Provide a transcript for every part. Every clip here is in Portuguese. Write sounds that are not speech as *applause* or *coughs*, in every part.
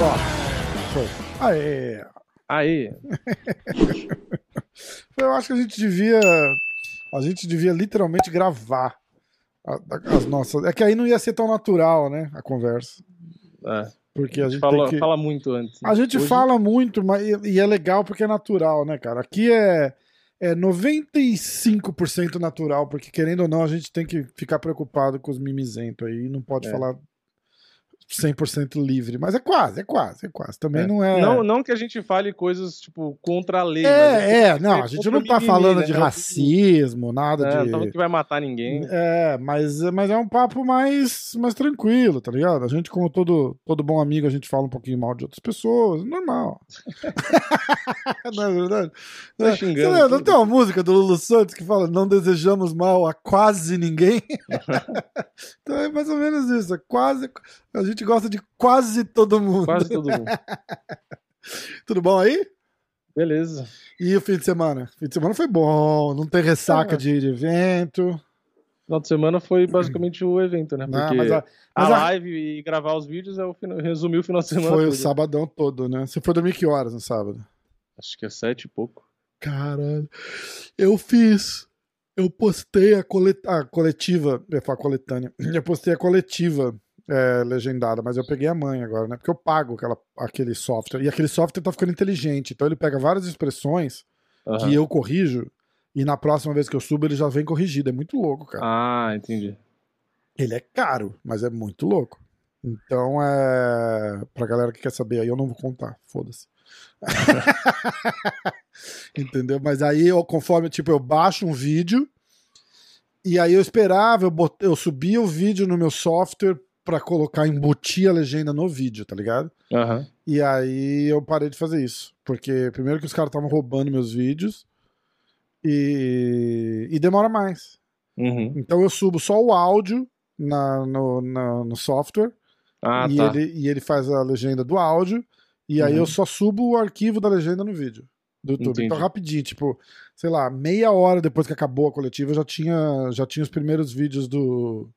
Ó, foi. Aê! Aí, *laughs* Eu acho que a gente devia. A gente devia literalmente gravar as nossas. É que aí não ia ser tão natural, né? A conversa. é, Porque a a gente gente fala, que. fala muito antes. A gente Hoje- fala muito, mas e e é legal porque é natural, né, cara? Aqui é, é 95% natural, porque querendo ou não, a gente tem que ficar preocupado com os mimizentos aí, não pode É. falar 100% livre, mas é quase, é quase, é quase. Também É. não é. Não, não que a gente fale coisas, tipo, contra a lei. É, é, tem não, a gente não tá mimimi, falando né? de Não, racismo, nada É, de. não que vai matar ninguém. É, mas, mas é um papo mais, mais tranquilo, tá ligado? A gente, como todo, todo bom amigo, a gente fala um pouquinho mal de outras pessoas, normal. *laughs* não é verdade? Tá É, xingando? Não tudo. tem uma música do Lulu Santos que fala não desejamos mal a quase ninguém? *laughs* então é mais ou menos isso. É quase, a gente gosta de quase todo mundo. Quase todo mundo. *laughs* Tudo bom aí? Beleza. E o fim de semana? O fim de semana foi bom, não tem ressaca Ah. de, de evento. Final de semana foi basicamente o evento, né? Não, Porque mas a- mas a- live e gravar os vídeos é o final, resumir o final de semana. Foi o todo. sabadão todo, né? Você foi dormir que horas no sábado? Acho que é sete e pouco. Caralho. Eu fiz. Eu postei a, colet... a coletiva. Eu ia falar coletânea. *clears throat* Eu postei a coletiva é, legendada, mas eu peguei a mãe agora, né? Porque eu pago aquela, aquele software. E aquele software tá ficando inteligente. Então ele pega várias expressões Aham. que eu corrijo. E na próxima vez que eu subo, ele já vem corrigido. É muito louco, cara. Ah, entendi. Ele é caro, mas é muito louco. Então, é. Pra galera que quer saber aí, eu não vou contar. Foda-se. *laughs* Entendeu? Mas aí, eu, conforme, tipo, eu baixo um vídeo. E aí eu esperava, eu, bot... eu subia o vídeo no meu software pra colocar, embutir a legenda no vídeo, tá ligado? Aham. E aí eu parei de fazer isso. Porque primeiro que os caras estavam roubando meus vídeos. E, e demora mais. Uhum. Então eu subo só o áudio na, no, na- no software Ah, e, tá. ele, e ele faz a legenda do áudio. E aí Uhum. eu só subo o arquivo da legenda no vídeo do YouTube. Entendi. Então rapidinho, tipo, sei lá, meia hora depois que acabou a coletiva, eu já tinha, já tinha os primeiros vídeos do,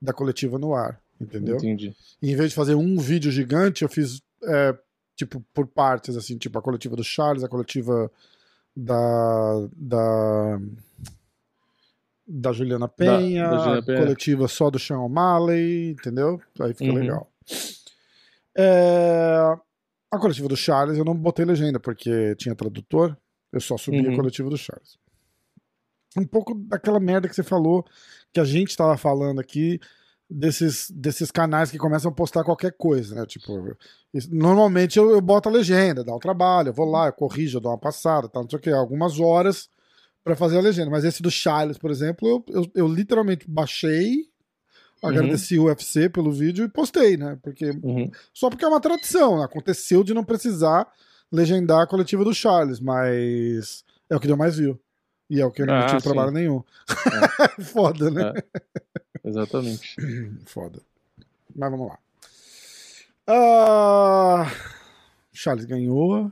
da coletiva no ar. Entendeu? Entendi. E em vez de fazer um vídeo gigante, eu fiz é, tipo por partes, assim, tipo a coletiva do Charles, a coletiva da da, da Juliana Penha, da Juliana a Penha. coletiva só do Sean O'Malley, entendeu? Aí fica Uhum. legal. É, a coletiva do Charles eu não botei legenda porque tinha tradutor, eu só subi a Uhum. coletiva do Charles. Um pouco daquela merda que você falou, que a gente tava falando aqui, desses, desses canais que começam a postar qualquer coisa, né? Tipo, normalmente eu, eu boto a legenda, dá um trabalho, eu vou lá, eu corrijo, eu dou uma passada, tal, não sei o que, algumas horas pra fazer a legenda. Mas esse do Charles, por exemplo, eu, eu, eu literalmente baixei, agradeci o UFC pelo vídeo e postei, né? Porque, Uhum. só porque é uma tradição, né? aconteceu de não precisar legendar a coletiva do Charles, mas é o que deu mais view. E é o que eu não Ah, tive sim. trabalho nenhum. *laughs* Foda, né? Exatamente. *clears throat* Foda. Mas vamos lá. Ah, Charles ganhou.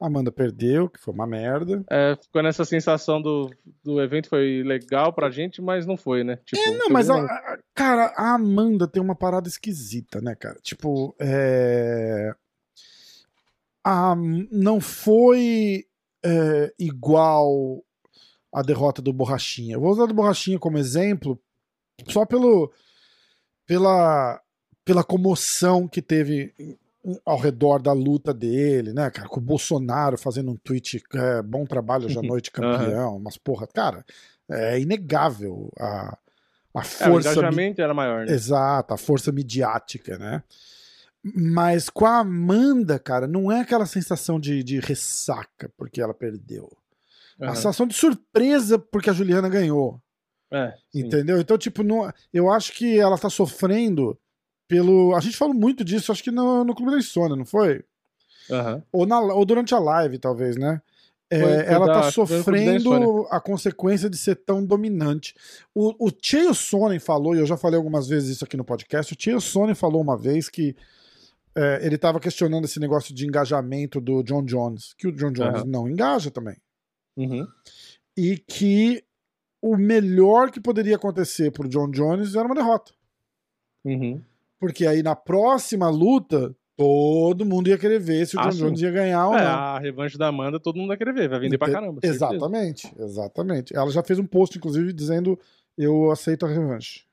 Amanda perdeu, que foi uma merda. É, ficou nessa sensação do, do evento foi legal pra gente, mas não foi, né? Tipo, É, não, mas, a- a- cara, a Amanda tem uma parada esquisita, né, cara? Tipo, é. A, não foi é, igual a derrota do Borrachinha. Eu vou usar do Borrachinha como exemplo, só pelo, pela, pela comoção que teve ao redor da luta dele, né, cara? Com o Bolsonaro fazendo um tweet, é, bom trabalho hoje à noite, campeão, mas porra, cara, é inegável a, a É, o força. mi- engajamento era maior, né? Exato, a força midiática, né? Mas com a Amanda, cara, não é aquela sensação de, de ressaca porque ela perdeu. É a sensação de surpresa porque a Juliana ganhou. É. Entendeu? Então, tipo, não, eu acho que ela tá sofrendo pelo. A gente falou muito disso, acho que no, no Clube da Insônia, não foi? Aham. Ou, na, ou durante a live, talvez, né? É, Foi- foi ela da- tá da sofrendo a consequência de ser tão dominante. O, o Cheio Sonnen falou, e eu já falei algumas vezes isso aqui no podcast, o Cheio Sonnen falou uma vez que é, ele tava questionando esse negócio de engajamento do John Jones, que o John Jones Aham. não engaja também. Uhum. E que o melhor que poderia acontecer pro John Jones era uma derrota. Uhum. Porque aí na próxima luta, todo mundo ia querer ver se o Ah, John sim. Jones ia ganhar ou É, não. a revanche da Amanda todo mundo vai querer ver, vai vender pra caramba. certeza. Exatamente, exatamente. Ela já fez um post, inclusive, dizendo eu aceito a revanche.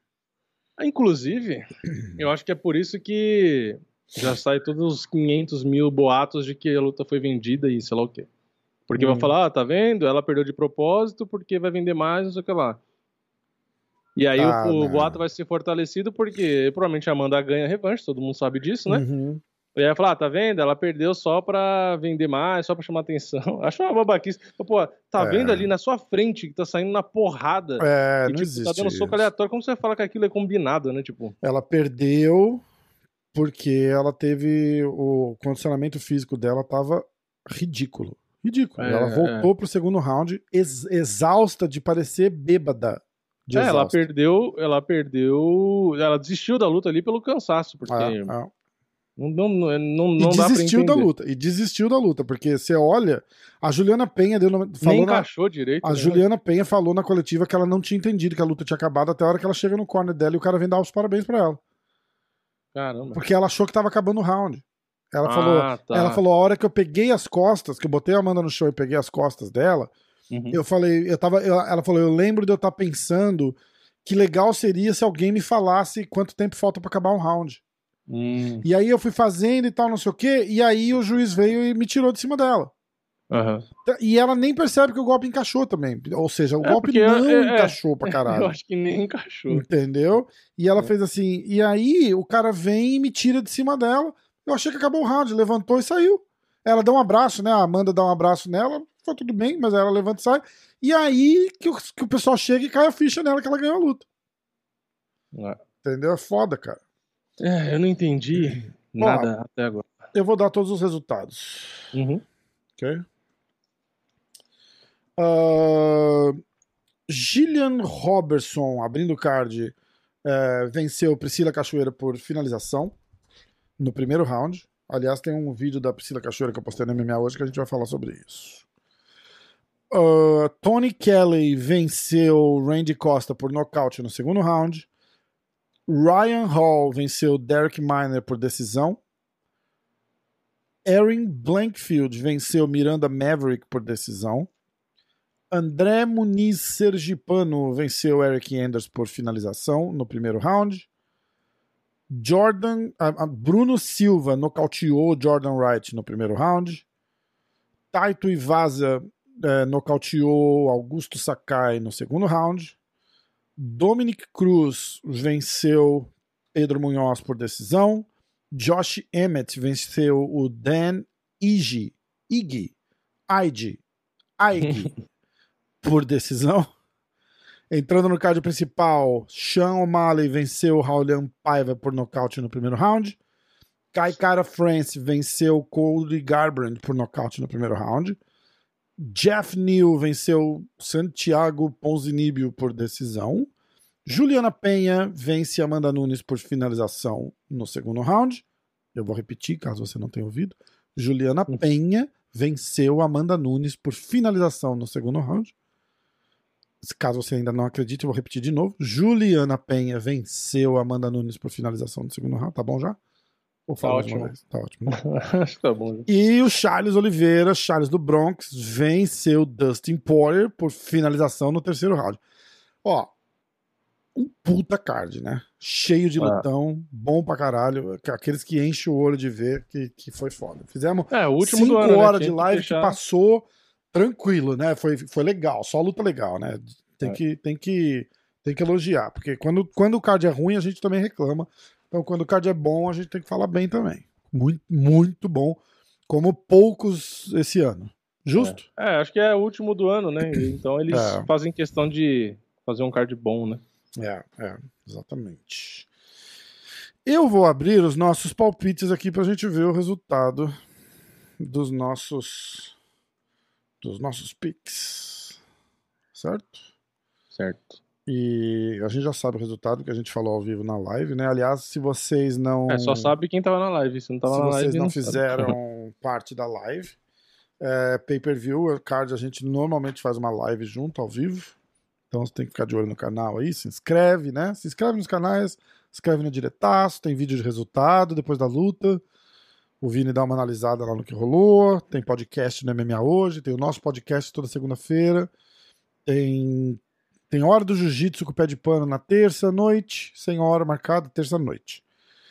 Inclusive, eu acho que é por isso que já sai todos os 500 mil boatos de que a luta foi vendida e sei lá o quê. Porque Hum. vai falar, ah, tá vendo? Ela perdeu de propósito porque vai vender mais, não sei o que lá. E aí Ah, o, o boato vai ser fortalecido porque provavelmente a Amanda ganha revanche, todo mundo sabe disso, né? Uhum. E aí vai falar, ah, tá vendo? Ela perdeu só pra vender mais, só pra chamar atenção. *laughs* Acho uma babaquice. Pô, tá É. vendo ali na sua frente que tá saindo na porrada. É, e, não tipo, existe. tá dando soco aleatório. Como você fala que aquilo é combinado, né? Tipo, Ela perdeu porque ela teve o condicionamento físico dela tava ridículo. Ridículo. É, ela voltou pro segundo round ex- exausta de parecer bêbada. De É, ela perdeu, ela perdeu, ela desistiu da luta ali pelo cansaço, porque Ah, ah. não, não, não, não, E dá desistiu da luta. E desistiu da luta, porque você olha, a Juliana Penha deu, falou Nem na, direito. A né? Juliana Penha falou na coletiva que ela não tinha entendido que a luta tinha acabado até a hora que ela chega no corner dela e o cara vem dar os parabéns pra ela. Caramba. Porque ela achou que tava acabando o round. Ela Ah, falou, tá. ela falou a hora que eu peguei as costas, que eu botei a Amanda no chão e peguei as costas dela, Uhum. eu falei, eu tava, eu- ela falou, eu lembro de eu estar pensando que legal seria se alguém me falasse quanto tempo falta pra acabar um round. Hum, E aí eu fui fazendo e tal, não sei o quê, e aí o juiz veio e me tirou de cima dela. aham. E ela nem percebe que o golpe encaixou também. Ou seja, o É, golpe porque não é- é- encaixou pra *laughs* caralho. Eu acho que nem encaixou. Entendeu? E ela É. fez assim. E aí o cara vem e me tira de cima dela. Eu achei que acabou o round, levantou e saiu. Ela dá um abraço, né? A Amanda dá um abraço nela, foi tudo bem, mas ela levanta e sai. E aí que o, que o pessoal chega e cai a ficha nela que ela ganhou a luta. É. Entendeu? É foda, cara. É, eu não entendi nada até agora. Eu vou dar todos os resultados. Uhum. Ok? Ah, Gillian Robertson, abrindo o card, eh, venceu Priscila Cachoeira por finalização no primeiro round. Aliás, tem um vídeo da Priscila Cachoeira que eu postei no MMA hoje que a gente vai falar sobre isso. Ah, Tony Kelly venceu Randy Costa por nocaute no segundo round. Ryan Hall venceu Derek Miner por decisão. Erin Blankfield venceu Miranda Maverick por decisão. André Muniz Sergipano venceu Eric Anders por finalização no primeiro round. Jordan, ah, ah, Bruno Silva nocauteou Jordan Wright no primeiro round. Taito Ivaza eh, nocauteou Augusto Sakai no segundo round. Dominic Cruz venceu Pedro Munhoz por decisão. Josh Emmett venceu o Dan Ige, Ige, Aige, Aige *laughs* por decisão. Entrando no card principal, Sean O'Malley venceu Raulian Paiva por nocaute no primeiro round. Kai Kara France venceu Cody Garbrandt por nocaute no primeiro round. Jeff Neal venceu Santiago Ponzinibio por decisão. Juliana Penha vence Amanda Nunes por finalização no segundo round. Eu vou repetir, caso você não tenha ouvido. Juliana Penha venceu Amanda Nunes por finalização no segundo round. Caso você ainda não acredite, eu vou repetir de novo. Juliana Penha venceu Amanda Nunes por finalização no segundo round. Tá bom já? Mais uma ótimo. Tá ótimo. *laughs* Acho que tá bom. E o Charles Oliveira, Charles do Bronx, venceu Dustin Poirier por finalização no terceiro round. Ó, um puta card, né? Cheio de Ah. lutão, bom pra caralho. Aqueles que enchem o olho de ver que, que foi foda. Fizemos É, o último cinco do ano, né? horas Tinha de que live fechar- que passou tranquilo, né? Foi, foi legal, só luta legal, né? Tem, É. que, tem, que, tem que elogiar, porque quando, quando o card é ruim, a gente também reclama. Então, quando o card é bom, a gente tem que falar bem também. Muito, muito bom, como poucos esse ano. Justo? É, acho que é o último do ano, né? *clears throat* Então eles É. fazem questão de fazer um card bom, né? É, é, exatamente. Eu vou abrir os nossos palpites aqui pra gente ver o resultado dos nossos dos nossos picks. Certo? Certo. E a gente já sabe o resultado que a gente falou ao vivo na live, né? Aliás, se vocês não. É, só sabe quem tava na live. Se não tava se na live. vocês não, não fizeram *laughs* parte da live, é, pay-per-view, card, a gente normalmente faz uma live junto, ao vivo. Então você tem que ficar de olho no canal aí, se inscreve, né? Se inscreve nos canais, se inscreve no diretaço, tem vídeo de resultado depois da luta. O Vini dá uma analisada lá no que rolou. Tem podcast no MMA hoje, tem o nosso podcast toda segunda-feira. Tem, tem hora do jiu-jitsu com o pé de pano na terça-noite, sem hora marcada, terça-noite.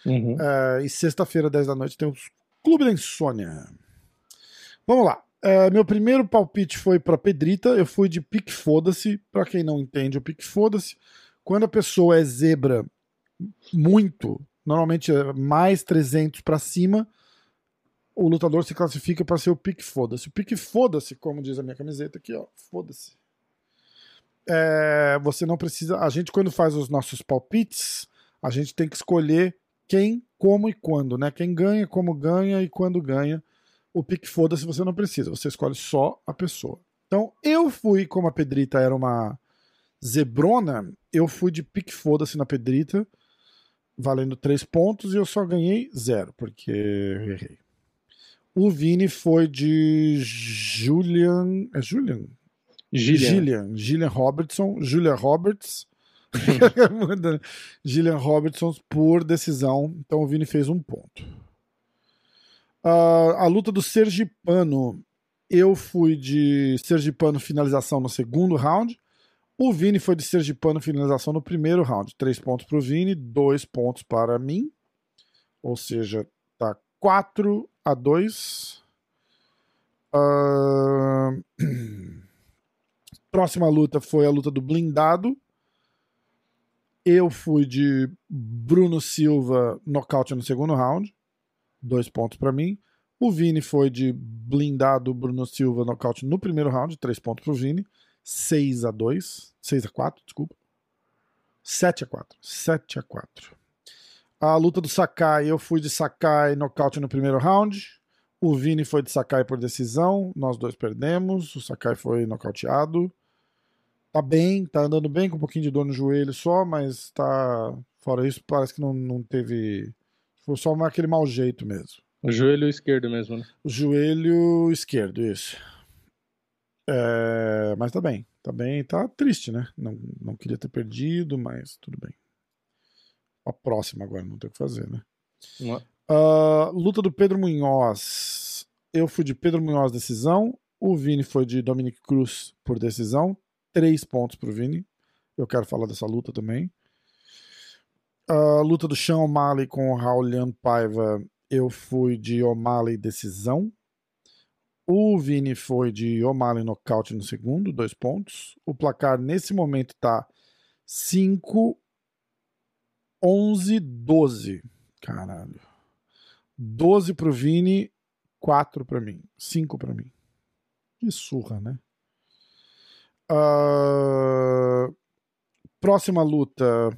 Uhum. É, e sexta-feira, 10 da noite, tem o Clube da Insônia. Vamos lá. É, meu primeiro palpite foi para Pedrita. Eu fui de pique foda-se. Para quem não entende, o pique foda-se. Quando a pessoa é zebra muito, normalmente é mais 300 para cima, o lutador se classifica para ser o pique foda-se. O pique foda-se, como diz a minha camiseta aqui, ó, foda-se. É, você não precisa. A gente, quando faz os nossos palpites, a gente tem que escolher quem, como e quando, né? Quem ganha, como ganha e quando ganha. O pique foda-se você não precisa, você escolhe só a pessoa. Então, eu fui, como a Pedrita era uma zebrona, eu fui de pique foda-se na Pedrita, valendo três pontos, e eu só ganhei zero, porque eu errei. O Vini foi de Julian. É Julian? Gillian. Gillian. Gillian Robertson. Julia Roberts. *laughs* Gillian Robertson por decisão. Então o Vini fez um ponto. Uh, a luta do Sergipano. Eu fui de Sergipano finalização no segundo round. O Vini foi de Sergipano finalização no primeiro round. Três pontos para o Vini, dois pontos para mim. Ou seja, tá 4 a 2. Uh... *clears throat* Próxima luta foi a luta do blindado. Eu fui de Bruno Silva nocaute no segundo round. Dois pontos para mim. O Vini foi de blindado Bruno Silva nocaute no primeiro round. Três pontos para o Vini. 6 a 2 6 a 4 desculpa. 7 a 4 7 a 4 A luta do Sakai, eu fui de Sakai nocaute no primeiro round. O Vini foi de Sakai por decisão. Nós dois perdemos. O Sakai foi nocauteado tá bem, tá andando bem, com um pouquinho de dor no joelho só, mas tá. Fora isso, parece que não, não teve. Foi só aquele mau jeito mesmo. O joelho esquerdo mesmo, né? O joelho esquerdo, isso. É, mas tá bem, tá bem, tá triste, né? Não, não queria ter perdido, mas tudo bem. A próxima agora, não tem o que fazer, né? Uh, luta do Pedro Munhoz. Eu fui de Pedro Munhoz decisão. O Vini foi de Dominic Cruz por decisão três pontos pro Vini. Eu quero falar dessa luta também. A luta do Sean O'Malley com o Raulian Paiva, eu fui de O'Malley decisão. O Vini foi de O'Malley nocaute no segundo, dois pontos. O placar nesse momento tá 5, 11, 12. Caralho. 12 pro Vini, 4 para mim. 5 para mim. Que surra, né? Uh, próxima luta: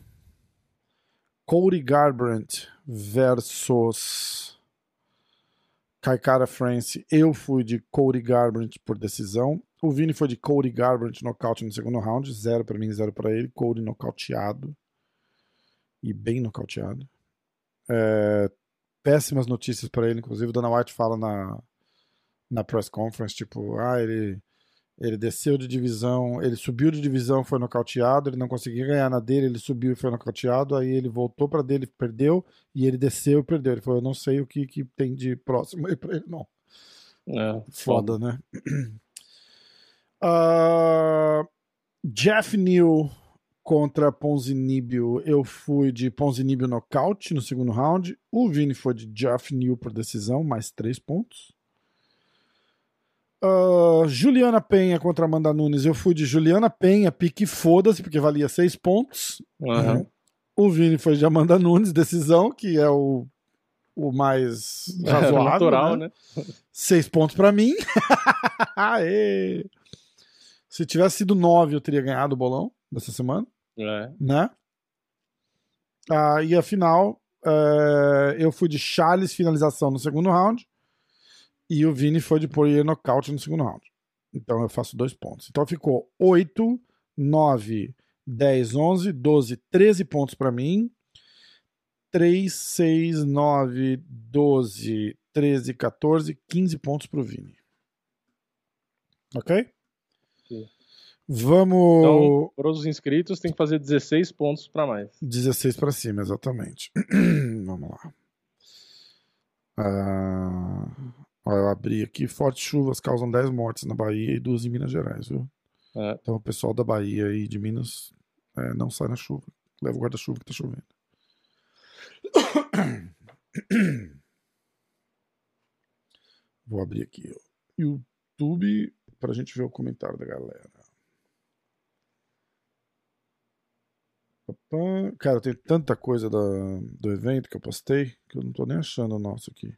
Cody Garbrandt versus Kaikara France. Eu fui de Cody Garbrandt por decisão. O Vini foi de Cody Garbrandt nocaute no segundo round. Zero para mim, zero para ele. Cody nocauteado. E bem nocauteado. É, péssimas notícias para ele. Inclusive, Dana White fala na, na press conference: tipo, ah, ele ele desceu de divisão, ele subiu de divisão, foi nocauteado, ele não conseguia ganhar na dele, ele subiu e foi nocauteado, aí ele voltou para dele, perdeu, e ele desceu e perdeu. Ele falou, eu não sei o que, que tem de próximo aí pra ele, não. É, foda, foda, né? Uh, *clears throat* Jeff Neal contra Ponzinibio, eu fui de Ponzinibio nocaute no segundo round, o Vini foi de Jeff Neal por decisão, mais três pontos. Uh, Juliana Penha contra Amanda Nunes. Eu fui de Juliana Penha, pique foda-se, porque valia seis pontos. Uhum. O Vini foi de Amanda Nunes, decisão, que é o, o mais *laughs* razoável. É, natural, né? né? Seis pontos para mim. *laughs* Se tivesse sido nove, eu teria ganhado o bolão dessa semana. É. Né? Ah, e a final, é, eu fui de Charles finalização no segundo round. E o Vini foi de Poirier nocaute no segundo round. Então eu faço dois pontos. Então ficou 8, 9, 10, 11, 12, 13 pontos para mim. 3, 6, 9, 12, 13, 14, 15 pontos pro Vini. Ok? Sim. Vamos. Então, para os inscritos, tem que fazer 16 pontos para mais. 16 para cima, exatamente. *clears throat* Vamos lá. Ah, eu abri aqui. Fortes chuvas causam 10 mortes na Bahia e duas em Minas Gerais, viu? É. Então o pessoal da Bahia e de Minas é, não sai na chuva. Leva o guarda-chuva que tá chovendo. Vou abrir aqui o YouTube pra gente ver o comentário da galera. Papá. Cara, tem tanta coisa da, do evento que eu postei que eu não tô nem achando o nosso aqui.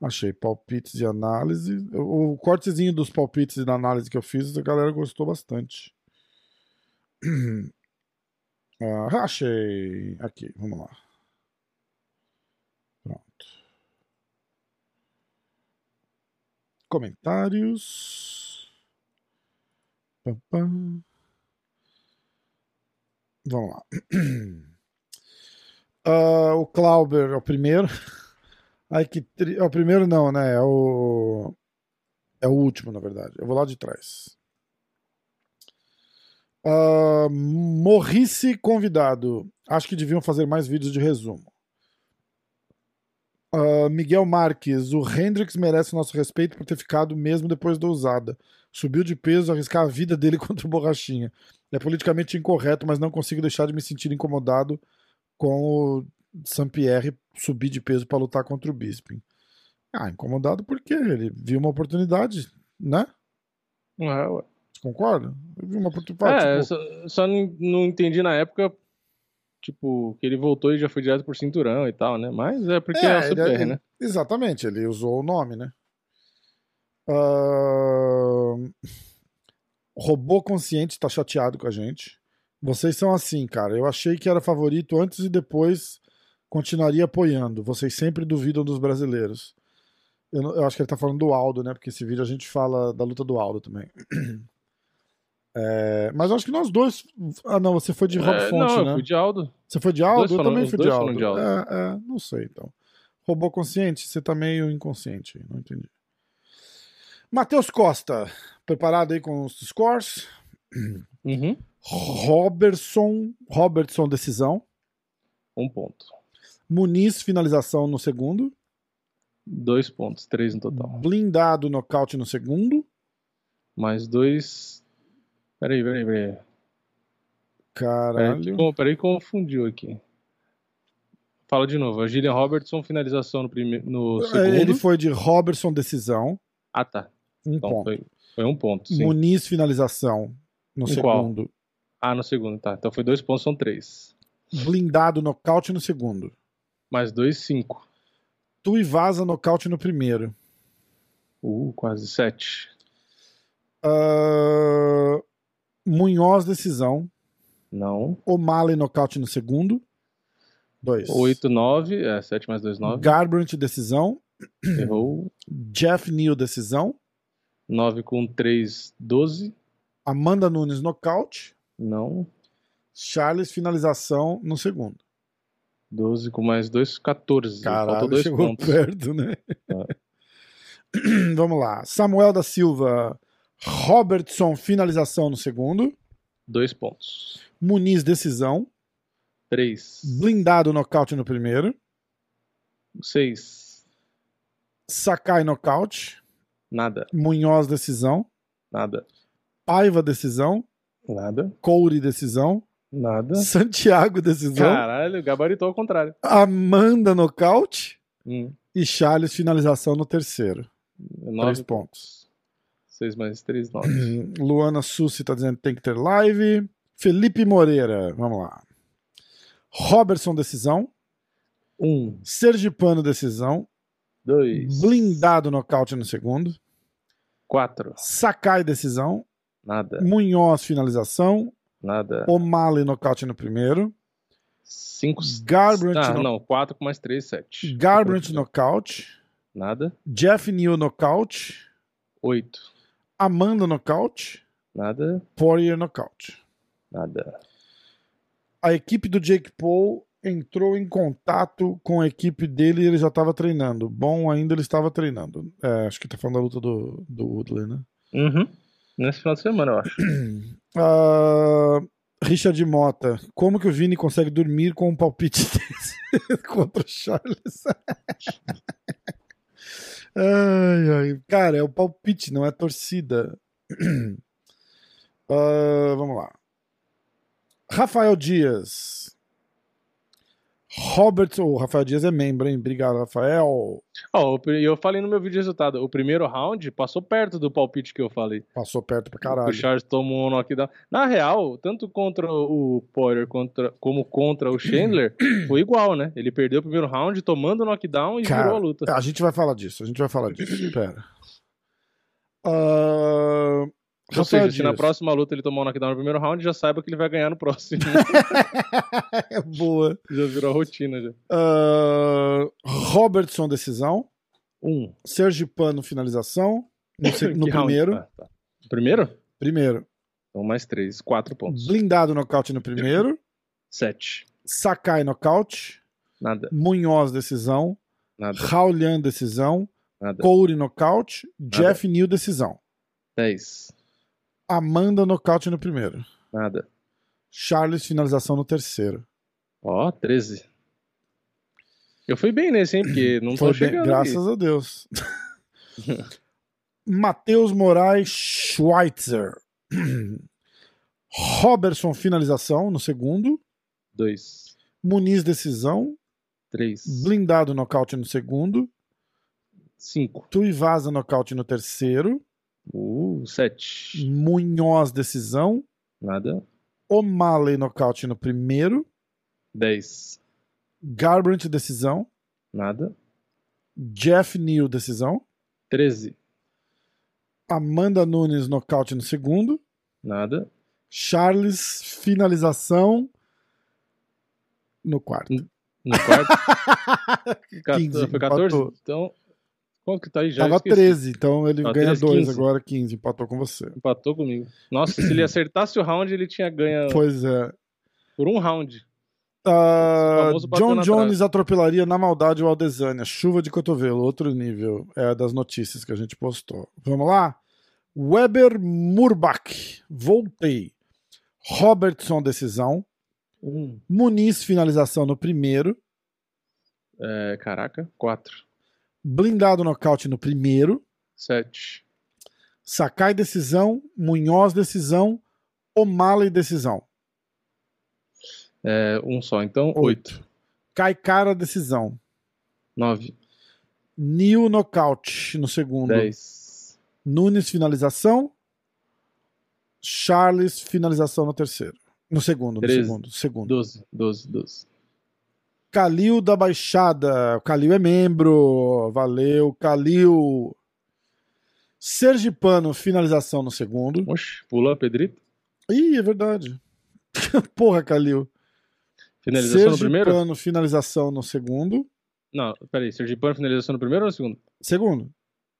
Achei palpites e análise. O, o cortezinho dos palpites e da análise que eu fiz, a galera gostou bastante. *clears throat* Ah, achei. Aqui, vamos lá. Pronto. Comentários. Pam, pam. Vamos lá. *clears throat* Ah, o Clauber é o primeiro. *laughs* Ai, que tri... é o primeiro não, né? É o é o último, na verdade. Eu vou lá de trás. Uh, morrice convidado. Acho que deviam fazer mais vídeos de resumo. Uh, Miguel Marques, o Hendrix merece nosso respeito por ter ficado mesmo depois da usada. Subiu de peso, arriscar a vida dele *laughs* contra o Borrachinha. É politicamente incorreto, mas não consigo deixar de me sentir incomodado com o Sampierre subir de peso para lutar contra o Bisping. Ah, incomodado porque ele viu uma oportunidade, né? É, ué. Você concorda? Eu vi uma oportunidade. É, tipo, só, só não, entendi na época, tipo, que ele voltou e já foi direto por cinturão e tal, né? Mas é porque é, É, o CPR, ele- né? Exatamente, ele usou o nome, né? Ahn, Robô Consciente tá chateado com a gente. Vocês são assim, cara. Eu achei que era favorito antes e depois continuaria apoiando. Vocês sempre duvidam dos brasileiros. Eu, eu acho que ele tá falando do Aldo, né? Porque esse vídeo a gente fala da luta do Aldo também. *clears throat* É, mas eu acho que nós dois. Ah, não, você foi de Rob É, Fonte, não, eu né? fui de Aldo. Você foi de Aldo? Eu também fui de Aldo. de Aldo. É, é, não sei então. Robô consciente, você tá meio inconsciente, não entendi. Matheus Costa, preparado aí com os scores? Uhum. Robertson, Robertson decisão. Um ponto. Muniz finalização no segundo. Dois pontos, três no total. Blindado nocaute no segundo. Mais dois. Peraí, peraí, peraí. Peraí, Caralho. pô, peraí, confundiu aqui. Fala de novo. Gillian Robertson, finalização no, prime... no segundo. É, Ele foi de Robertson decisão, Ah, tá. Um Então ponto. foi, foi um ponto, sim. Muniz finalização no Em qual? segundo. Ah, no segundo, tá. Então foi dois pontos, são três. Blindado nocaute no segundo. Mais dois, cinco. Tu e Vaza nocaute no primeiro. Uh, quase sete. Ah, Munhoz decisão. Não. O'Malley nocaute no segundo. Dois. Oito, nove. É, sete mais dois, nove. Garbrandt decisão. Errou. Jeff Neal decisão. Nove com três, doze. Amanda Nunes nocaute. Não. Charles finalização no segundo. 12 com mais 2, 14. Faltou Caralho, dois chegou pontos. perto, né? *clears throat* Vamos lá. Samuel da Silva. Robertson finalização no segundo. Dois pontos. Muniz decisão. 3. Blindado nocaute no primeiro. 6. Sakai nocaute. Nada. Munhoz decisão. Nada. Paiva decisão. Nada. Coure decisão. Nada. Santiago decisão. Caralho, gabaritou ao contrário. Amanda nocaute. Hum. E Charles finalização no terceiro. Nove Três pontos. 6 mais 3, 9. *clears throat* Luana Sussi tá dizendo que tem que ter live. Felipe Moreira, vamos lá. Robertson decisão. 1, Sergipano decisão. 2, Blindado nocaute no segundo. 4. Sakai decisão. Nada. Munhoz finalização. Nada. O'Malley nocaute no primeiro. 5. Garbrandt Ah, no- não. 4 com mais 3, 7. Garbrandt nocaute. Nada. Jeff Neal nocaute. 8. Amanda nocaute. Nada. Poirier nocaute. Nada. a equipe do Jake Paul entrou em contato com a equipe dele e ele já estava treinando. Bom, ainda ele estava treinando. É, acho que tá falando da luta do, do Woodley, né? Uhum. Nesse final de semana, eu acho. Uh, *clears throat* Richard Mota, como que o Vini consegue dormir com um palpite *laughs* desse contra o Charles? *laughs* ai, ai. Cara, é o palpite, não é torcida. Uh, *clears throat* vamos lá. Rafael Dias. Robert, o Rafael Dias é membro, hein? Obrigado, Rafael. Oh, eu falei no meu vídeo de resultado, o primeiro round passou perto do palpite que eu falei. Passou perto pra caralho. O Charles tomou um knockdown. Na real, tanto contra o Poirier contra, como contra o Chandler, *clears throat* foi igual, né? Ele perdeu o primeiro round tomando o knockdown e Cara, virou a luta. A gente vai falar disso, a gente vai falar disso. Pera. Uh, Ou seja, se na próxima luta ele tomar um knockdown no primeiro round, já saiba que ele vai ganhar no próximo. é *laughs* boa. já virou rotina já. Uh, Robertson, decisão. Um. Sergipano, finalização. No, no *laughs* primeiro. Ah, tá. Primeiro? Primeiro. Então mais três. Quatro pontos. Blindado, nocaute no primeiro. Sete. Sakai, nocaute. Nada. Munhoz, decisão. Nada. Raulian, decisão. Nada. Corey, nocaute. Jeff New, decisão. Dez. Amanda, nocaute no primeiro. Nada. Charles, finalização no terceiro. Ó, 13. Eu fui bem nesse, hein? Porque não Foi tô bem, chegando. graças a Deus. *laughs* Matheus Moraes Schweitzer. *clears throat* Robertson, finalização no segundo. 2. Muniz, decisão. 3. Blindado, nocaute no segundo. 5. Tuivasa, nocaute no terceiro. Uh, 7. Munhoz, decisão. Nada. O'Malley, nocaute no primeiro. 10. Garbrandt, decisão. Nada. Jeff Neal, decisão. 13. Amanda Nunes, nocaute no segundo. Nada. Charles, finalização no quarto. No quarto. *laughs* Ca- 15, Foi 14? empatou. Então, quanto que tá aí já? Tava Esqueci. 13, então ele Tava ganha 13, 2 15. agora, 15, empatou com você. Empatou comigo. Nossa, se ele *clears throat* acertasse o round, ele tinha ganho Pois é. por um round. Bateu John Jones atropelaria na maldade o Aldesânia. Chuva de cotovelo, outro nível. É das notícias que a gente postou. Vamos lá? Weber Murbach. Voltei. Robertson, decisão. Um. Muniz, finalização no primeiro. É, caraca. 4. Blindado, nocaute no primeiro. 7. Sakai, decisão. Munhoz, decisão. O'Malley, decisão. É, um só. Então, 8. Kaikara, decisão. 9. Neil, nocaute no segundo. 10. Nunes, finalização. Charles, finalização no terceiro. No segundo, no Treze. segundo. Segundo. 12. 12. 12. Calil da Baixada. O Calil é membro. Valeu, Calil. Sergipano, finalização no segundo. Oxe, pula, Pedrito. Ih, é verdade. *laughs* Porra, Calil. Finalização no primeiro? Sergipano, finalização no segundo. Não, peraí. Sergipano, finalização no primeiro ou no segundo? Segundo.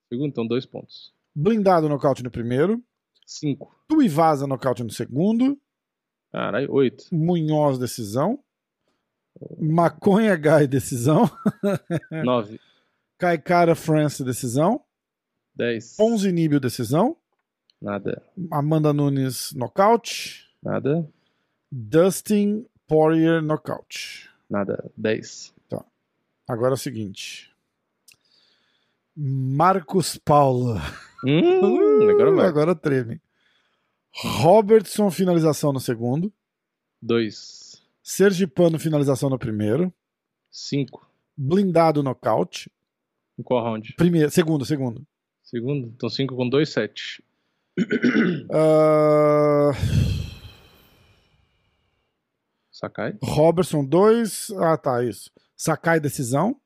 Segundo, então, dois pontos. Blindado, nocaute no primeiro. 5. Tuivasa, nocaute no segundo. Caralho, 8. Munhoz, decisão. Maconha Guy, decisão. 9. *laughs* Kaikara France, decisão. 10. Ponzi Níbio, decisão. Nada. Amanda Nunes, nocaute. Nada. Dustin Poirier, nocaute. Nada. 10. Agora é o seguinte. Marcos Paulo. Hum, *laughs* agora vai. Agora treme. Robertson, finalização no segundo. 2. Sergipano, finalização no primeiro. 5. Blindado, nocaute. Em qual round? Primeiro, segundo, segundo. Segundo? Então 5 com 2, 7. *clears throat* Ah, Sakai? Robertson 2. Ah, tá, isso. Sakai, decisão.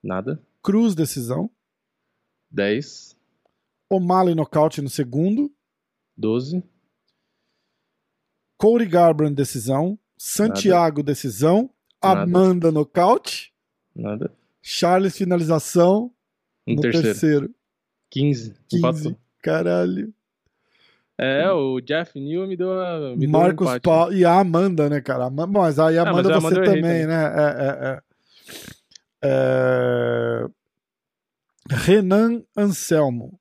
Nada. Cruz, decisão. 10. O'Malley, nocaute no segundo. 12. Corey Garbrandt, decisão. Santiago, decisão. Nada. Amanda, nocaute. Nada. Charles, finalização Um no terceiro. terceiro. 15. 15. Empatou. Caralho. É, o Jeff New me deu, a, me deu Marcos um empate. Paulo e a Amanda, né, cara? Mas aí a Ah, mas Amanda a você Amanda eu errei também, também. né? É, é, é. É... Renan Anselmo.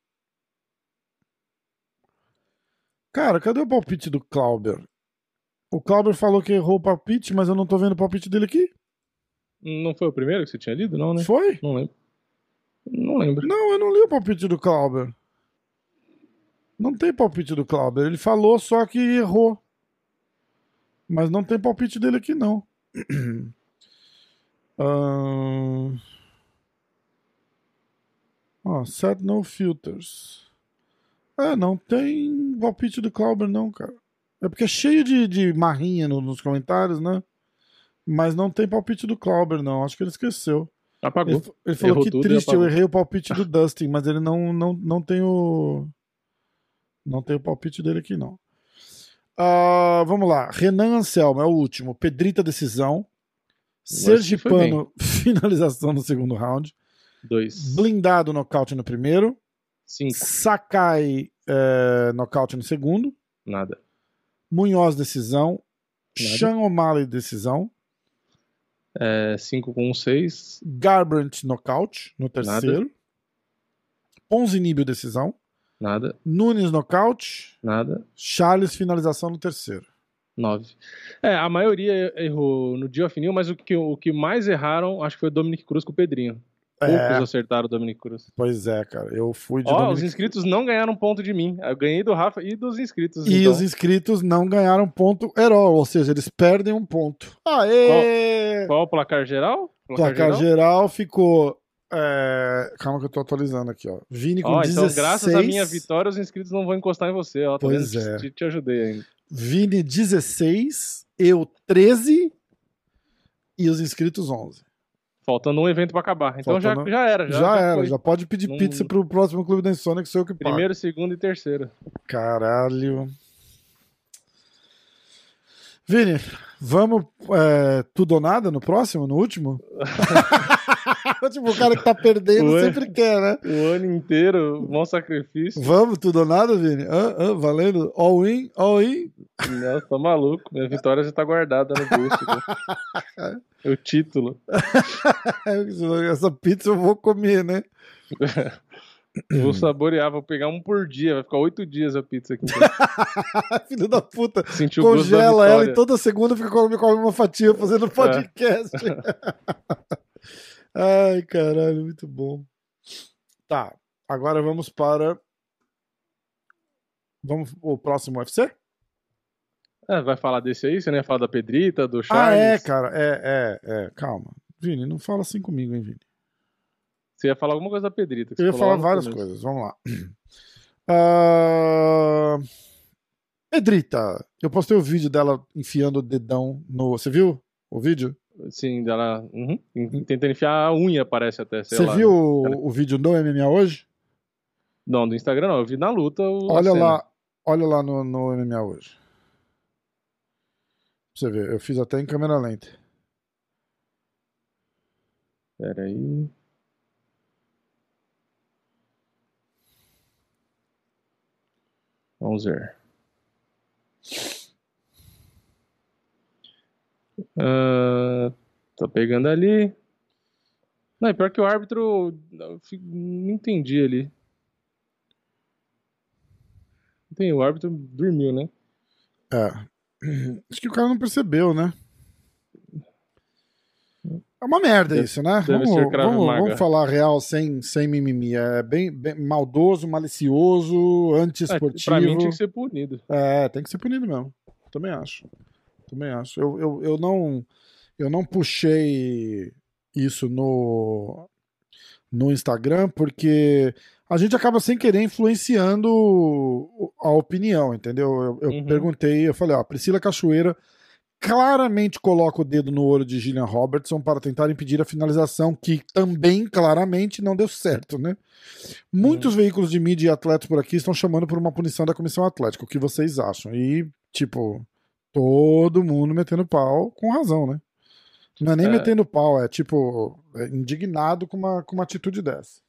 Cara, cadê o palpite do Clauber? O Clauber falou que errou o palpite, mas eu não tô vendo o palpite dele aqui. Não foi o primeiro que você tinha lido, não, né? Foi? Não lembro. Não lembro. Não, eu não li o palpite do Clauber. Não tem palpite do Clauber. Ele falou só que errou. Mas não tem palpite dele aqui, não. *clears throat* Ahn. Ó, set no filters. É, não tem palpite do Clauber, não, cara. É porque é cheio de, de marrinha no- nos comentários, né? Mas não tem palpite do Clauber, não. Acho que ele esqueceu. Apagou. Ele, ele falou Errou que triste, eu errei o palpite do Dustin, mas ele não, não, não tem o. Não tem o palpite dele aqui, não. Ah, vamos lá. Renan Anselmo é o último. Pedrita decisão. Sergipano, *laughs* finalização no segundo round. Dois. Blindado, nocaute no primeiro. Cinco. Sakai, é, nocaute no segundo. Nada. Munhoz, decisão. Nada. Sean O'Malley, decisão. É, cinco com um, seis. Garbrandt, nocaute no terceiro. Ponzinibio, decisão. Nada. Nunes, nocaute. Nada. Charles, finalização no terceiro. Nove. É, a maioria errou no dia New, mas o que, o que mais erraram, acho que foi o Dominic Cruz com o Pedrinho. Poucos É, acertaram o Dominic Cruz. pois é, cara. Eu fui de Ó, Dominic- os inscritos não ganharam ponto de mim. Eu ganhei do Rafa e dos inscritos. E então. os inscritos não ganharam ponto all, ou seja, eles perdem um ponto. Aê! Qual o placar geral? Placar geral ficou. é, Calma que eu tô atualizando aqui, ó. Vini com Ó, 16. então, graças à minha vitória, os inscritos não vão encostar em você. Ó, tá Pois é. Te, te ajudei ainda. Vini 16, eu 13 e os inscritos 11. Faltando um evento pra acabar. Então já, Faltando- já era. Já, Já, era, foi. já pode pedir Não- pizza pro próximo Clube da Insônia que sou eu que pago. Primeiro, segundo e terceiro. Caralho. Vini, vamos é, tudo ou nada no próximo, no último? *laughs* tipo, o cara que tá perdendo *laughs* Ué. sempre quer, né? O ano inteiro, bom sacrifício. Vamos tudo ou nada, Vini? Hã? Hã? valendo? All in? All in? Nossa, tá maluco. Minha vitória já tá guardada no bolso. né? *laughs* o título. *laughs* Essa pizza eu vou comer, né? Vou saborear, vou pegar um por dia. Vai ficar oito dias a pizza aqui. Filho da puta. O da Congela ela e toda segunda fica comendo come uma fatia fazendo podcast. Ai, caralho, muito bom. Tá, agora vamos para. Vamos o próximo UFC? É, vai falar desse aí? Você não ia falar da Pedrita, do Ah, Charles? é, cara, é, é, é. Calma. Vini, não fala assim comigo, hein, Vini. Você ia falar alguma coisa da Pedrita. que Eu ia falar várias começo. coisas, vamos lá. *clears throat* Ah, Pedrita, eu postei o vídeo dela enfiando o dedão no. Você viu o vídeo? Sim, dela. Uhum. Tentando enfiar a unha, parece até. Você lá. viu o, o vídeo no MMA hoje? Não, do Instagram não. Eu vi na luta. o- Olha lá, olha lá no, no MMA hoje. Pra você ver, eu fiz até em câmera lenta. Pera aí. Vamos ver. Ah, tá pegando ali. Não, é pior que o árbitro. Não entendi ali. Tem, o árbitro dormiu, né? É. Acho que o cara não percebeu, né? É uma merda Deve- isso, né? Vamos, vamos, vamos falar real sem, sem mimimi. É bem, bem maldoso, malicioso, É, antiesportivo. pra mim tinha que ser punido. É, tem que ser punido mesmo. Também acho. Também acho. Eu, eu, eu, não, eu não puxei isso no, no Instagram porque a gente acaba sem querer influenciando a opinião, entendeu? Eu, eu Uhum. perguntei, eu falei, ó, Priscila Cachoeira claramente coloca o dedo no olho de Gillian Robertson para tentar impedir a finalização, que também claramente não deu certo, né? Muitos veículos de mídia e atletas por aqui estão chamando por uma punição da comissão atlética. O que vocês acham? E, tipo, todo mundo metendo pau com razão, né? Não é nem É. metendo pau, é tipo, é indignado com uma, com uma atitude dessa.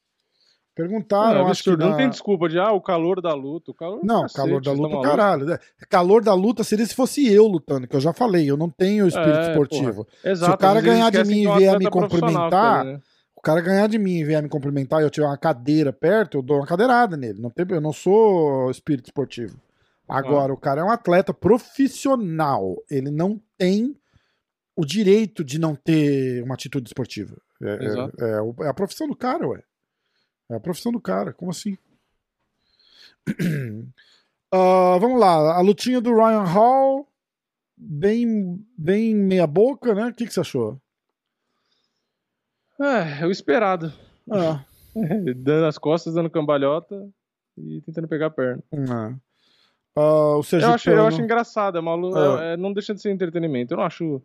Perguntaram, Não, é acho que. Não na- tem desculpa de, ah, o calor da luta. O calor, Não, cacete, calor da luta, caralho. né? Calor da luta seria se fosse eu lutando, que eu já falei, eu não tenho espírito É, esportivo. Exato, cara às vezes ganhar de mim é e vier atleta me cumprimentar, né? O cara ganhar de mim e vier me cumprimentar e eu tiver uma cadeira perto, eu dou uma cadeirada nele. Não tem, eu não sou espírito esportivo. Agora, o cara é um atleta profissional. Ele não tem o direito de não ter uma atitude esportiva. É, é- é é a profissão do cara, ué. É a profissão do cara. Como assim? *clears throat* Ah, vamos lá. A lutinha do Ryan Hall, bem, bem meia boca, né? O que, que você achou? É, é o esperado. Ah, *laughs* dando as costas, dando cambalhota e tentando pegar a perna. ah. Ah, o Eu acho, eu acho engraçado, é uma lu- Ah. é- é- não deixa de ser entretenimento. Eu não acho,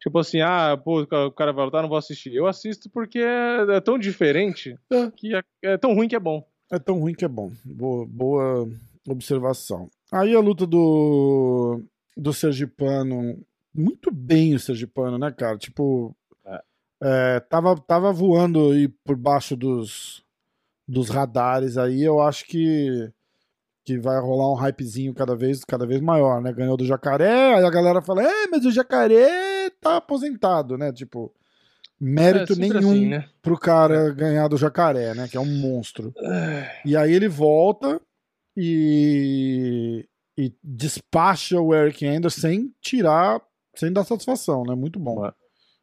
tipo assim, ah, pô, o cara vai lutar, não vou assistir. Eu assisto porque é, é tão diferente É. que é, é tão ruim que é bom. É tão ruim que é bom. Boa, boa observação. Aí a luta do, do Sergipano. Muito bem o Sergipano, né, cara? Tipo. É. é, tava, tava voando aí por baixo dos, dos radares aí. Eu acho que, que vai rolar um hypezinho cada vez, cada vez maior, né? Ganhou do jacaré, aí a galera fala: É, mas o jacaré tá aposentado, né? Tipo, mérito É nenhum assim, né? pro cara ganhar do jacaré, né? Que é um monstro. E aí ele volta e, e despacha o Eric Anders sem tirar, sem dar satisfação, né? Muito bom. É.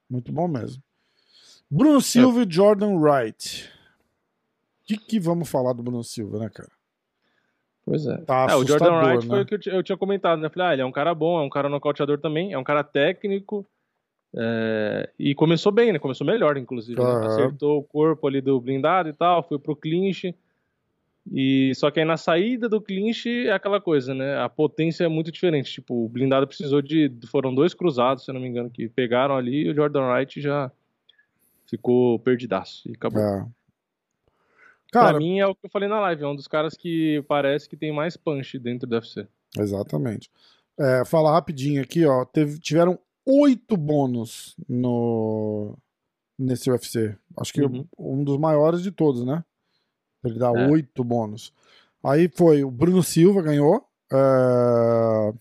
Muito bom mesmo. Bruno Silva e Jordan Wright. O que, que vamos falar do Bruno Silva, né, cara? Pois é. Tá É, o Jordan Wright né? foi o que eu, ti- eu tinha comentado, né? Falei, ah, ele é um cara bom, é um cara nocauteador também, é um cara técnico. é, e começou bem, né? Começou melhor, inclusive. né? Aham. Acertou o corpo ali do blindado e tal, foi pro clinch. E só que aí na saída do clinch é aquela coisa, né? A potência é muito diferente. Tipo, o blindado precisou de. Foram dois cruzados, se eu não me engano, que pegaram ali e o Jordan Wright já ficou perdidaço e acabou. É. Cara, pra mim é o que eu falei na live, é um dos caras que parece que tem mais punch dentro do UFC. Exatamente. É, falar rapidinho aqui, ó. teve- tiveram oito bônus no nesse UFC. Acho que Uhum. um dos maiores de todos, né? Ele dá É. oito bônus. Aí foi o Bruno Silva ganhou. é,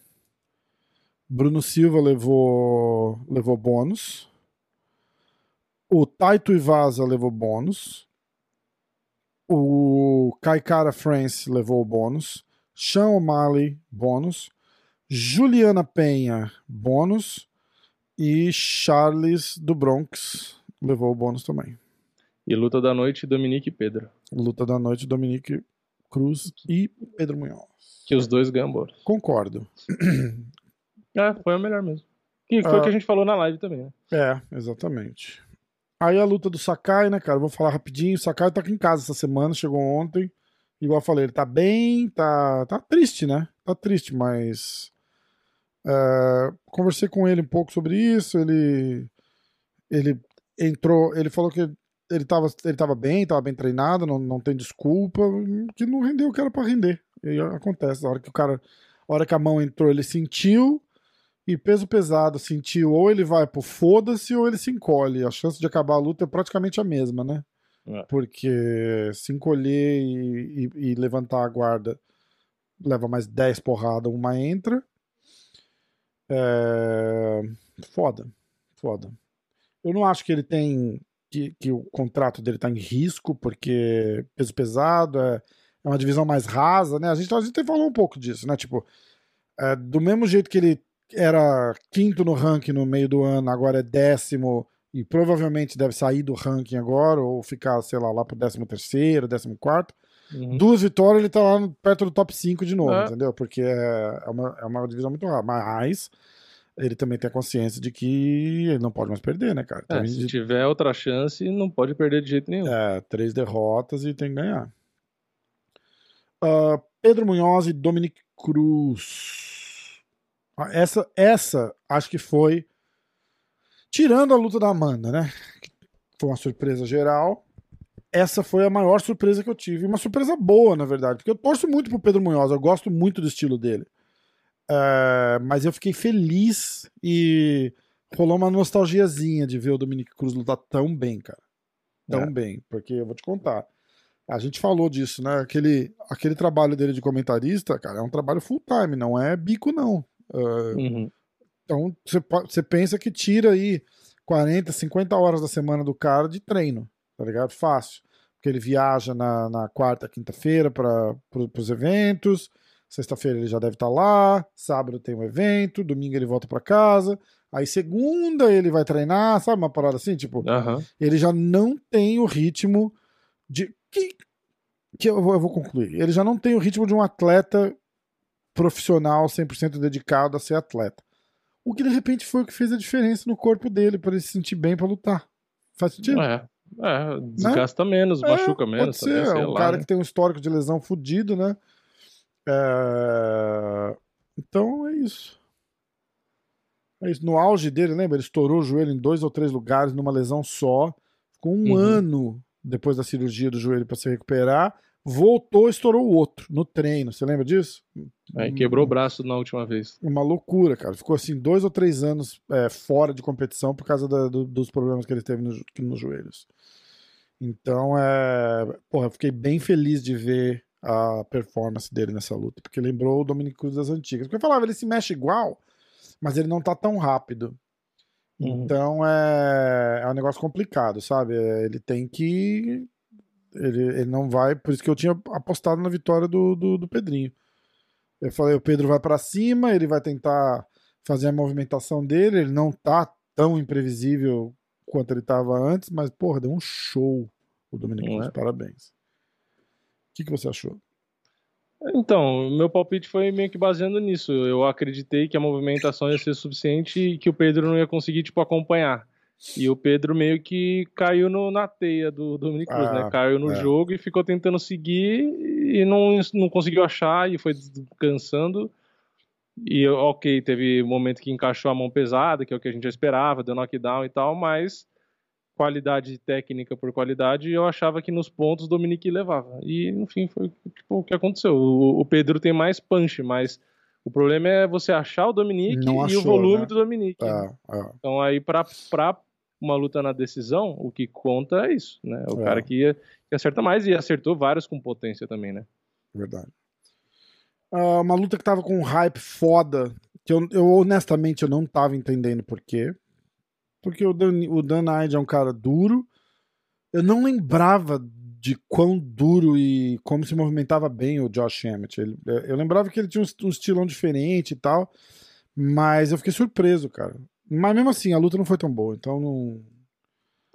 Bruno Silva levou levou bônus. O Taito Ivaza levou bônus. O Kaikara France levou bônus. Sean O'Malley, bônus. Juliana Penha, bônus. E Charles do Bronx levou o bônus também. E luta da noite, Dominique e Pedro. Luta da noite, Dominique Cruz e Pedro Munhoz. Que os dois ganham bônus. Concordo. É, foi o melhor mesmo. Que foi o Ah. que a gente falou na live também, né? É, exatamente. Aí a luta do Sakai, né, cara? Vou falar rapidinho. O Sakai tá aqui em casa essa semana, chegou ontem. Igual eu falei, ele tá bem, tá, tá triste, né? Tá triste, mas. é, conversei com ele um pouco sobre isso. Ele. Ele entrou. Ele falou que ele tava, ele tava bem, tava bem treinado, não, não tem desculpa, que não rendeu o que era pra render. E acontece, a hora que o cara. A hora que a mão entrou, ele sentiu. E peso pesado sentiu, ou ele vai pro foda-se ou ele se encolhe. A chance de acabar a luta é praticamente a mesma, né? É. Porque se encolher e, e- e levantar a guarda leva mais 10 porradas, uma entra. É... Foda. Foda. Eu não acho que ele tem. Que, que o contrato dele tá em risco, porque peso pesado é, é uma divisão mais rasa, né? A gente, a gente até falou um pouco disso, né? Tipo, é, do mesmo jeito que ele era quinto no ranking no meio do ano, agora é décimo e provavelmente deve sair do ranking agora ou ficar, sei lá, lá pro décimo terceiro, décimo quarto. Uhum. Duas vitórias ele tá lá perto do top 5 de novo, É. entendeu? Porque é é uma, é uma divisão muito rara. Mas ele também tem a consciência de que ele não pode mais perder, né, cara? É, Então, se ele- tiver outra chance, não pode perder de jeito nenhum. é, três derrotas e tem que ganhar. Ah, Pedro Munhoz e Dominic Cruz. Essa, essa acho que foi. Tirando a luta da Amanda, né? Foi uma surpresa geral. Essa foi a maior surpresa que eu tive. Uma surpresa boa, na verdade. Porque eu torço muito pro Pedro Munhoz. Eu gosto muito do estilo dele. É, mas eu fiquei feliz e rolou uma nostalgiazinha de ver o Dominic Cruz lutar tão bem, cara tão É. bem, porque eu vou te contar. A gente falou disso, né? Aquele, aquele trabalho dele de comentarista, cara, é um trabalho full time, não é bico, não. Uh, Uhum. Então, você, pensa que tira aí 40, 50 horas da semana do cara de treino, tá ligado? Fácil. Porque ele viaja na, na quarta, quinta-feira para pro, os eventos, sexta-feira ele já deve estar lá, sábado tem um evento, domingo ele volta para casa, aí segunda ele vai treinar, sabe uma parada assim? Tipo, Aham. ele já não tem o ritmo de. Que, que eu, vou, eu vou concluir. Ele já não tem o ritmo de um atleta profissional 100% dedicado a ser atleta. O que de repente foi o que fez a diferença no corpo dele para ele se sentir bem para lutar. Faz sentido? É, é, desgasta menos, É, machuca pode menos. ser. também, sei é um lá, cara né? que tem um histórico de lesão fudido, né? É, Então é isso. É isso. No auge dele, lembra? Ele estourou o joelho em dois ou três lugares numa lesão só. Ficou um Uhum. ano depois da cirurgia do joelho para se recuperar. Voltou, estourou o outro no treino. Você lembra disso? Aí quebrou o braço na última vez. Uma loucura, cara. Ficou assim dois ou três anos é, fora de competição por causa da- do- dos problemas que ele teve no nos joelhos. Então, é, porra, eu fiquei bem feliz de ver a performance dele nessa luta, porque lembrou o Dominic Cruz das antigas. Porque eu falava, ele se mexe igual, mas ele não tá tão rápido. Uhum. Então é, é um negócio complicado, sabe? É, Ele tem que. Ele, ele não vai. Por isso que eu tinha apostado na vitória do, do, do Pedrinho. Eu falei, o Pedro vai pra cima, ele vai tentar fazer a movimentação dele, ele não tá tão imprevisível quanto ele tava antes, mas, porra, deu um show o Dominic Cruz, é? parabéns. O que, que você achou? Então, meu palpite foi meio que baseando nisso. Eu acreditei que a movimentação ia ser suficiente e que o Pedro não ia conseguir, tipo, acompanhar. E o Pedro meio que caiu no- na teia do Dominic Cruz, Ah, né? Caiu no é. jogo e ficou tentando seguir e não, não conseguiu achar e foi descansando. E, ok, teve um momento que encaixou a mão pesada, que é o que a gente já esperava, deu knockdown e tal, mas qualidade técnica por qualidade, eu achava que nos pontos o Dominique levava. E, enfim, foi tipo, o que aconteceu. O, o Pedro tem mais punch, mas o problema é você achar o Dominique e o volume né? do Dominique. É, é. Então aí pra uma luta na decisão, o que conta é isso, né? O É. cara que, ia, que acerta mais e acertou vários com potência também, né? Verdade. Ah, uma luta que tava com um hype foda, que eu, eu honestamente eu não tava entendendo por quê. Porque o Dan, o Dan Hyde é um cara duro. Eu não lembrava de quão duro e como se movimentava bem o Josh Emmett. Ele- eu lembrava que ele tinha um, um estilão diferente e tal, mas eu fiquei surpreso, cara. Mas mesmo assim, a luta não foi tão boa, então não...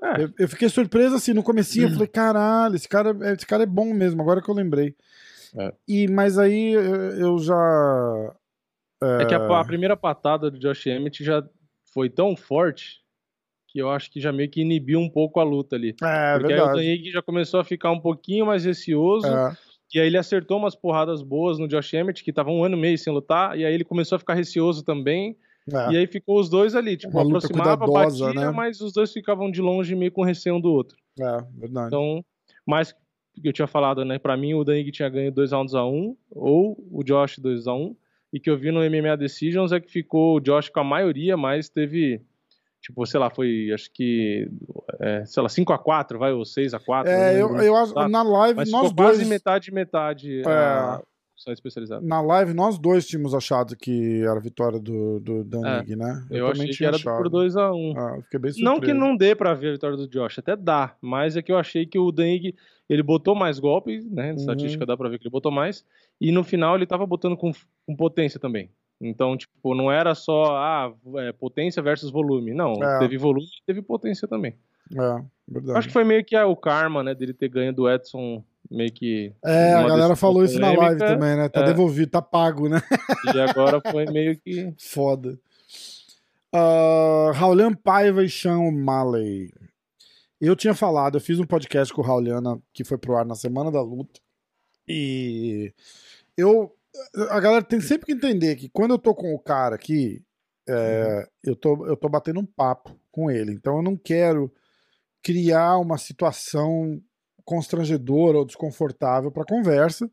É. Eu, eu fiquei surpreso assim, no comecinho, eu falei, caralho, esse cara, esse cara é bom mesmo, agora que eu lembrei. É. E, mas aí eu já. É que a, a primeira patada do Josh Emmett já foi tão forte que eu acho que já meio que inibiu um pouco a luta ali. É, Porque aí o Dan verdade. Higg já começou a ficar um pouquinho mais receoso. É, E aí ele acertou umas porradas boas no Josh Emmett, que tava um ano e meio sem lutar. E aí ele começou a ficar receoso também. É. E aí ficou os dois ali, tipo, Uma aproximava, batia, né? mas os dois ficavam de longe meio com receio um do outro. é, verdade. Então, mais que eu tinha falado, né? Pra mim, o Danig tinha ganho 2 rounds a 1 um, ou o Josh 2 a 1 um, E que eu vi no MMA Decisions é que ficou o Josh com a maioria, mas teve, tipo, sei lá, foi, acho que, é, sei lá, 5 a 4 vai, ou 6 a 4 é, eu, eu acho Tá. na live Mas nós ficou dois. quase metade, metade É. a só especializada. Na live nós dois tínhamos achado que era a vitória do, do Dan É, né? Eu, achei que era por 2 a 1 um. Ah, eu fiquei bem surpreso. Não que não dê pra ver a vitória do Josh, até dá, mas é que eu achei que o Deng, ele botou mais golpes, né, Uhum. na estatística dá pra ver que ele botou mais, e no final ele tava botando com, com potência também. Então, tipo, não era só ah, é, potência versus volume, não, É. teve volume e teve potência também. É, verdade. Acho que foi meio que ah, o karma, né, dele ter ganho do Edson, meio que... É, a galera falou isso na live também, né? Tá é. devolvido, tá pago, né? E agora foi meio que... *laughs* Foda. Uh, Raulian Paiva e Sean O'Malley. Eu tinha falado, eu fiz um podcast com o Raulian na- que foi pro ar na semana da luta. E eu. A galera tem sempre que entender que quando eu tô com o cara aqui, é, eu, tô, eu tô batendo um papo com ele. Então eu não quero criar uma situação constrangedora ou desconfortável pra conversa.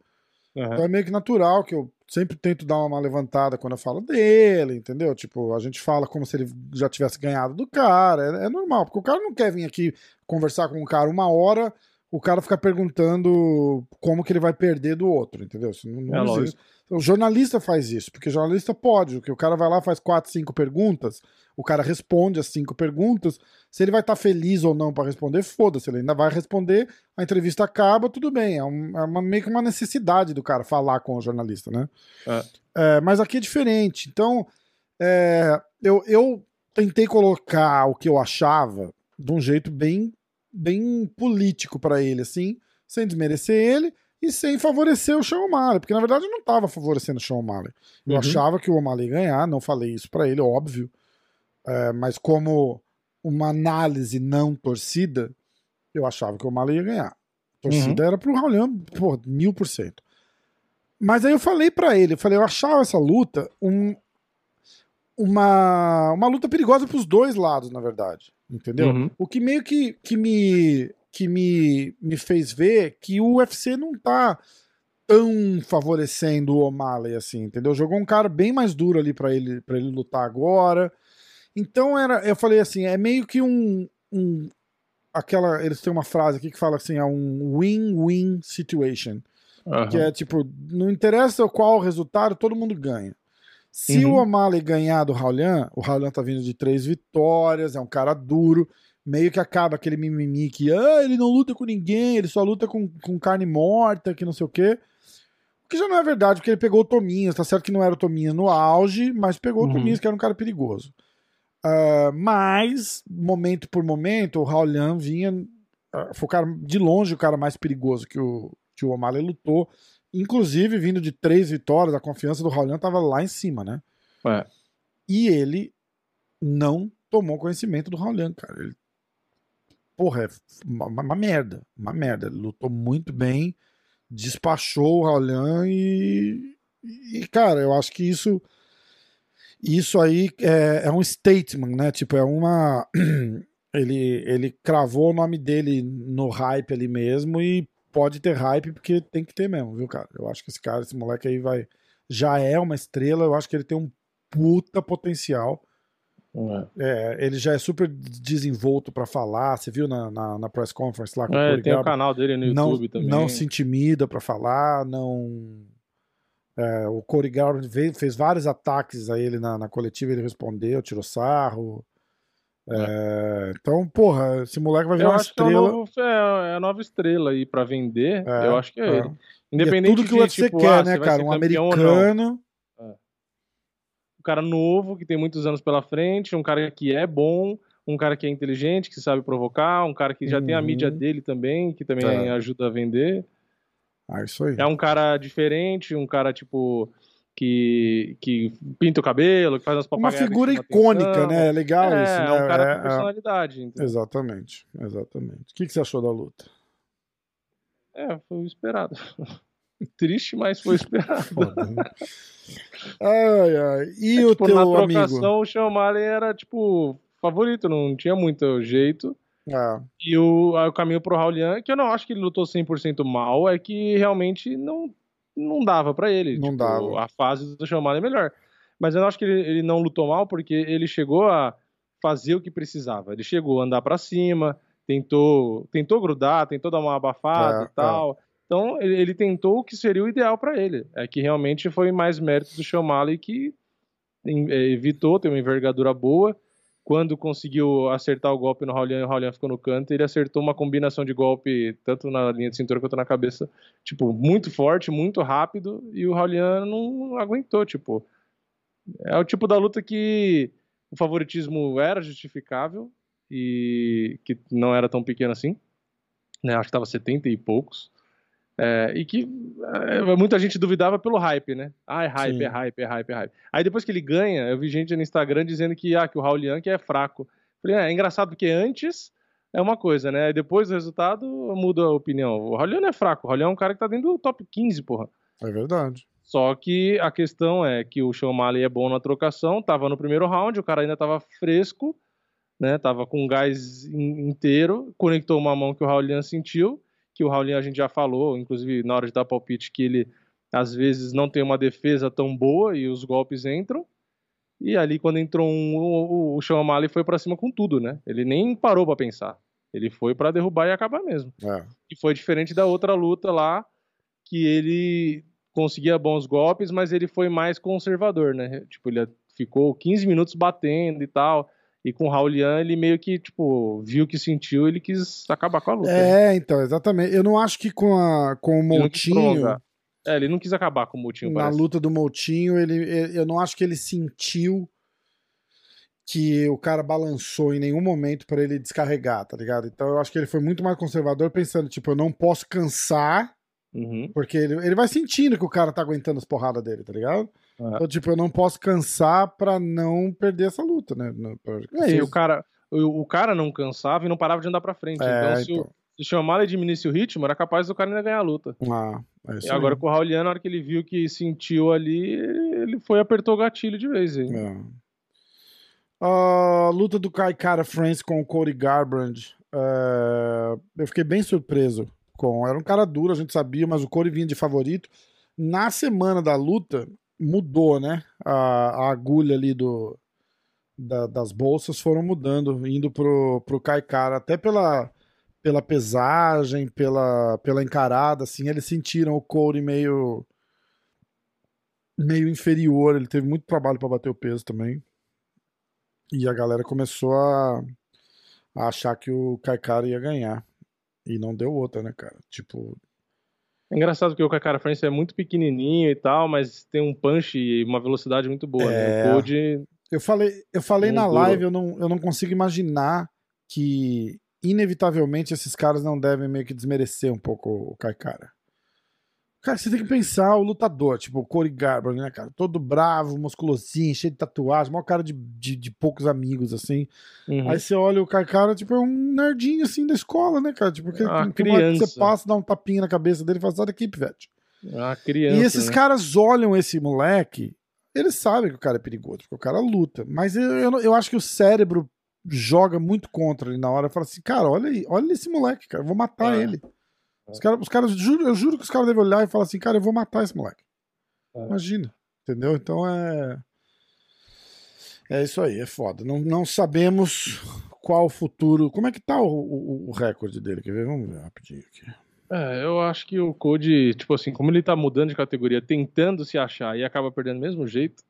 Aham. Então é meio que natural que eu sempre tento dar uma levantada quando eu falo dele, entendeu? Tipo, a gente fala como se ele já tivesse ganhado do cara. É, é normal, porque o cara não quer vir aqui conversar com um cara uma hora o cara ficar perguntando como que ele vai perder do outro, entendeu? Isso não, não É existe. O jornalista faz isso, porque o jornalista pode, o que o cara vai lá, faz quatro, cinco perguntas, o cara responde as cinco perguntas, se ele vai estar feliz ou não para responder, foda-se, ele ainda vai responder, a entrevista acaba, tudo bem, é, um- é uma, meio que uma necessidade do cara falar com o jornalista, né? É. É, mas aqui é diferente, então é, eu, eu tentei colocar o que eu achava de um jeito bem, bem político para ele, assim, sem desmerecer ele e sem favorecer o Sean O'Malley, porque na verdade eu não estava favorecendo o Sean O'Malley. Eu Uhum. achava que o O'Malley ia ganhar, não falei isso para ele, óbvio, É, mas como uma análise não torcida, eu achava que o O'Malley ia ganhar. A torcida era pro Raulian, pô, mil por cento. Mas aí eu falei pra ele, eu falei, eu achava essa luta um, uma, uma luta perigosa pros dois lados, na verdade. Entendeu? Uhum. O que meio que, que, me, que me, me fez ver que o UFC não tá tão favorecendo o O'Malley assim, entendeu? Jogou um cara bem mais duro ali pra ele, pra ele lutar agora. Então era, eu falei assim, é meio que um, um aquela, eles têm uma frase aqui que fala assim, é um win-win situation. Aham. Que é tipo, não interessa qual o resultado, todo mundo ganha. Se Uhum. o O'Malley ganhar do Raulian, o Raulian tá vindo de três vitórias, é um cara duro, meio que acaba aquele mimimi que ah, ele não luta com ninguém, ele só luta com, com carne morta, que não sei o quê. O que já não é verdade, porque ele pegou o Tominhas, tá certo que não era o Tominhas no auge, mas pegou Uhum. o Tominhas, que era um cara perigoso. Ah, mas, momento por momento, o Raulian vinha. ah, foi o cara, de longe o cara mais perigoso que o, que o O'Malley lutou. Inclusive, vindo de três vitórias, a confiança do Raulian tava lá em cima, né? É. E ele não tomou conhecimento do Raulian, cara. Ele, porra, é uma, uma merda. Uma merda. Ele lutou muito bem, despachou o Raulian e. E, cara, eu acho que isso. Isso aí é, é um statement, né? Tipo, é uma. *clears throat* Ele, ele cravou o nome dele no hype ali mesmo e pode ter hype porque tem que ter mesmo, viu, cara? Eu acho que esse cara, esse moleque aí vai. Já é uma estrela, eu acho que ele tem um puta potencial. É. É, ele já é super desenvolto pra falar. Você viu na, na, na press conference lá com É, o tem o canal dele no não, YouTube também. não se intimida pra falar, não. É, o Corey Garber veio- fez vários ataques a ele na, na coletiva, ele respondeu, tirou sarro. É, então, porra, esse moleque vai virar Eu uma que é, estrela. novo, é, é a nova estrela aí pra vender. É, eu acho que é, é. ele. E é Independente tudo que de, o UFC tipo, quer, ah, né, cara? Um americano. Um cara novo, que tem muitos anos pela frente, um cara que é bom, um cara que é inteligente, que sabe provocar, um cara que já tem a Uhum. mídia dele também, que também É. ajuda a vender. Ah, isso aí. É um cara diferente, um cara, tipo, que, que pinta o cabelo, que faz umas Uma figura icônica, atenção. né? É legal é, isso, né? é um cara É, com é. personalidade. entendeu? Exatamente, exatamente. O que, que você achou da luta? É, foi o esperado. *laughs* Triste, mas foi esperado. Né? ai, ai. E É, o tipo, teu na amigo? trocação, o Sean era, tipo, favorito, não tinha muito jeito. Ah, E o, aí o caminho pro Raulian, que eu não acho que ele lutou 100% mal, é que realmente não, não dava pra ele. Não Tipo, dava. A fase do O'Malley é melhor. Mas eu não acho que ele, ele não lutou mal, porque ele chegou a fazer o que precisava. Ele chegou a andar pra cima, tentou, tentou grudar, tentou dar uma abafada É, e tal. Então, ele, ele tentou o que seria o ideal pra ele. É que realmente foi mais mérito do O'Malley que eh, evitou ter uma envergadura boa. Quando conseguiu acertar o golpe no Raulian e o Raulian ficou no canto, ele acertou uma combinação de golpe tanto na linha de cintura quanto na cabeça, tipo, muito forte, muito rápido, e o Raulian não aguentou, tipo. É o tipo da luta que o favoritismo era justificável e que não era tão pequeno assim, né? Acho que tava 70 e poucos. É, e que é, muita gente duvidava pelo hype, né? Ah, é hype, Sim. é hype, é hype, é hype. Aí depois que ele ganha, eu vi gente no Instagram dizendo que, ah, que o Raul é fraco. Falei, é, é engraçado porque antes é uma coisa, né? Depois do resultado muda a opinião. O Raul é fraco, o Raul é um cara que tá dentro do top 15, porra. é verdade. Só que a questão é que o Sean O'Malley é bom na trocação, tava no primeiro round, o cara ainda tava fresco, né? Tava com gás in- inteiro, conectou uma mão que o Raulian sentiu, que o Raulian a gente já falou, inclusive na hora de dar palpite, que ele às vezes não tem uma defesa tão boa e os golpes entram. E ali quando entrou um, o, o foi pra cima com tudo, né? Ele nem parou pra pensar. Ele foi para derrubar e acabar mesmo. É. E foi diferente da outra luta lá, que ele conseguia bons golpes, mas ele foi mais conservador, né? Tipo, ele ficou 15 minutos batendo e tal. E com o Raulian, ele meio que, tipo, viu o que sentiu ele quis acabar com a luta. É, né? então, exatamente. Eu não acho que com, a, com o Moutinho. É, ele não quis acabar com o Moutinho. Na parece. luta do Moutinho, ele, eu não acho que ele sentiu que o cara balançou em nenhum momento para ele descarregar, tá ligado? Então eu acho que ele foi muito mais conservador, pensando, tipo, eu não posso cansar, uhum. porque ele, ele vai sentindo que o cara tá aguentando as porradas dele, tá ligado? É. Então, tipo, eu não posso cansar pra não perder essa luta, né? Pra, é, e o cara, o, o, cara não cansava e não parava de andar pra frente. É, então, se então. o, se o Chamala diminuísse o ritmo, era capaz do cara ainda ganhar a luta. Ah, é e agora com o Rauliano, na hora que ele viu que sentiu ali, ele foi e apertou o gatilho de vez. Hein? É. A uh, luta do Kai Cara France com o Cody Garbrandt. Uh, eu fiquei bem surpreso com. Era um cara duro, a gente sabia, mas o Cody vinha de favorito. Na semana da luta, mudou, né? A, a agulha ali do, da, das bolsas foram mudando, indo pro, pro Kai Cara, até pela, pela pesagem, pela, pela encarada, assim, eles sentiram o Cody meio meio inferior, ele teve muito trabalho para bater o peso também. E a galera começou a, a achar que o Kaikara ia ganhar. E não deu outra, né, cara? Tipo, é engraçado porque o Kakara France é muito pequenininho e tal, mas tem um punch e uma velocidade muito boa, é... né? O Code... Eu falei, eu falei na live, eu não, eu não consigo imaginar que inevitavelmente esses caras não devem meio que desmerecer um pouco o Kaikara. Cara, você tem que pensar o lutador, tipo o Corey Garber, né, cara? Todo bravo, musculosinho, cheio de tatuagem, maior cara de, de, de poucos amigos, assim. Uhum. Aí você olha o cara, tipo, é um nerdinho, assim, da escola, né, cara? Tipo, que, ah, que criança. você passa, dá um tapinha na cabeça dele e fala, sai daqui, pivete. Ah, criança, e esses né? caras olham esse moleque, eles sabem que o cara é perigoso, porque o cara luta. Mas eu, eu, eu acho que o cérebro joga muito contra ele na hora fala assim, cara, olha aí, olha esse moleque, cara, eu vou matar É. ele. Os caras, os caras juro, eu juro que os caras devem olhar e falar assim, cara, eu vou matar esse moleque. É. Imagina. Entendeu? Então é. É isso aí, é foda. Não, não sabemos qual o futuro. Como é que tá o, o, o recorde dele? Quer ver? Vamos ver rapidinho aqui. É, eu acho que o Code, tipo assim, como ele tá mudando de categoria, tentando se achar e acaba perdendo do mesmo jeito,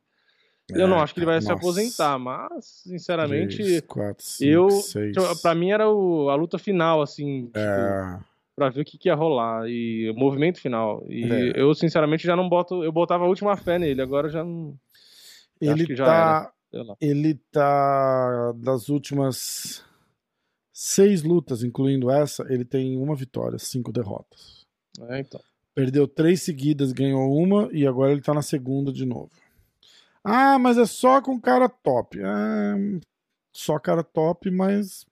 eu não É, acho que ele vai se nossa. aposentar, mas, sinceramente, Três, quatro, cinco, eu. seis. tipo, Pra mim era o- a luta final, assim, tipo, É, pra ver o que, que ia rolar e o movimento final. E É. eu, sinceramente, já não boto. Eu botava a última fé nele, agora já não. ele já tá. Sei lá. Ele tá. Das últimas seis lutas, incluindo essa, ele tem uma vitória, cinco derrotas. É, então. Perdeu três seguidas, ganhou uma e agora ele tá na segunda de novo. Ah, mas é só com cara top. É, só cara top, mas.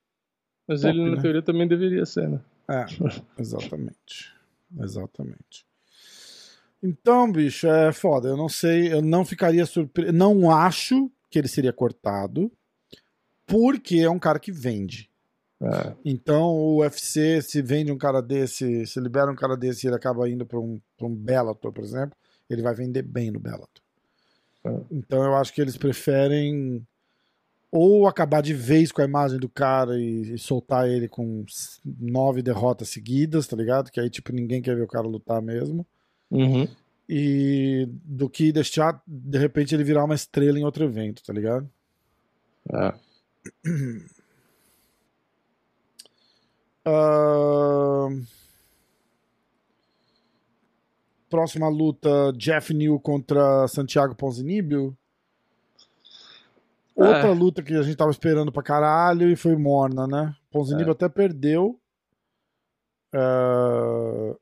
Mas Top, ele, na né? teoria, também deveria ser, né? É, *laughs* exatamente. Exatamente. Então, bicho, é foda. Eu não sei, eu não ficaria surpreso. Não acho que ele seria cortado, porque é um cara que vende. É. Então, o UFC, se vende um cara desse, se libera um cara desse e ele acaba indo para um, pra um Bellator, por exemplo, ele vai vender bem no Bellator. É. Então, eu acho que eles preferem ou acabar de vez com a imagem do cara e, e soltar ele com nove derrotas seguidas, tá ligado? Que aí, tipo, ninguém quer ver o cara lutar mesmo. Uhum. E do que deixar, de repente, ele virar uma estrela em outro evento, tá ligado? É. *clears throat* Ahn, Próxima luta, Jeff New contra Santiago Ponzinibbio. Outra É. luta que a gente tava esperando pra caralho e foi morna, né? Ponzinibbio É. até perdeu. Ah,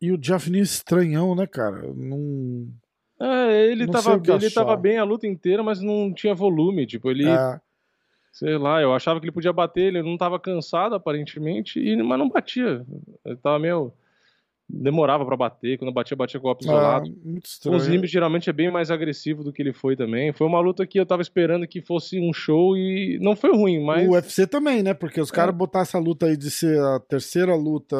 E o Jeff New estranhão, né, cara? Não... É, ele Não tava, ele achar. tava bem a luta inteira, mas não tinha volume. Tipo, ele, É, sei lá, eu achava que ele podia bater, ele não tava cansado aparentemente, e, mas não batia. Ele tava meio. Demorava pra bater, quando batia, batia com golpe é, isolado. muito O estranho. Zimbi geralmente é bem mais agressivo do que ele foi também. Foi uma luta que eu tava esperando que fosse um show e não foi ruim, mas. O UFC também, né? Porque os caras botar essa luta aí de ser a terceira luta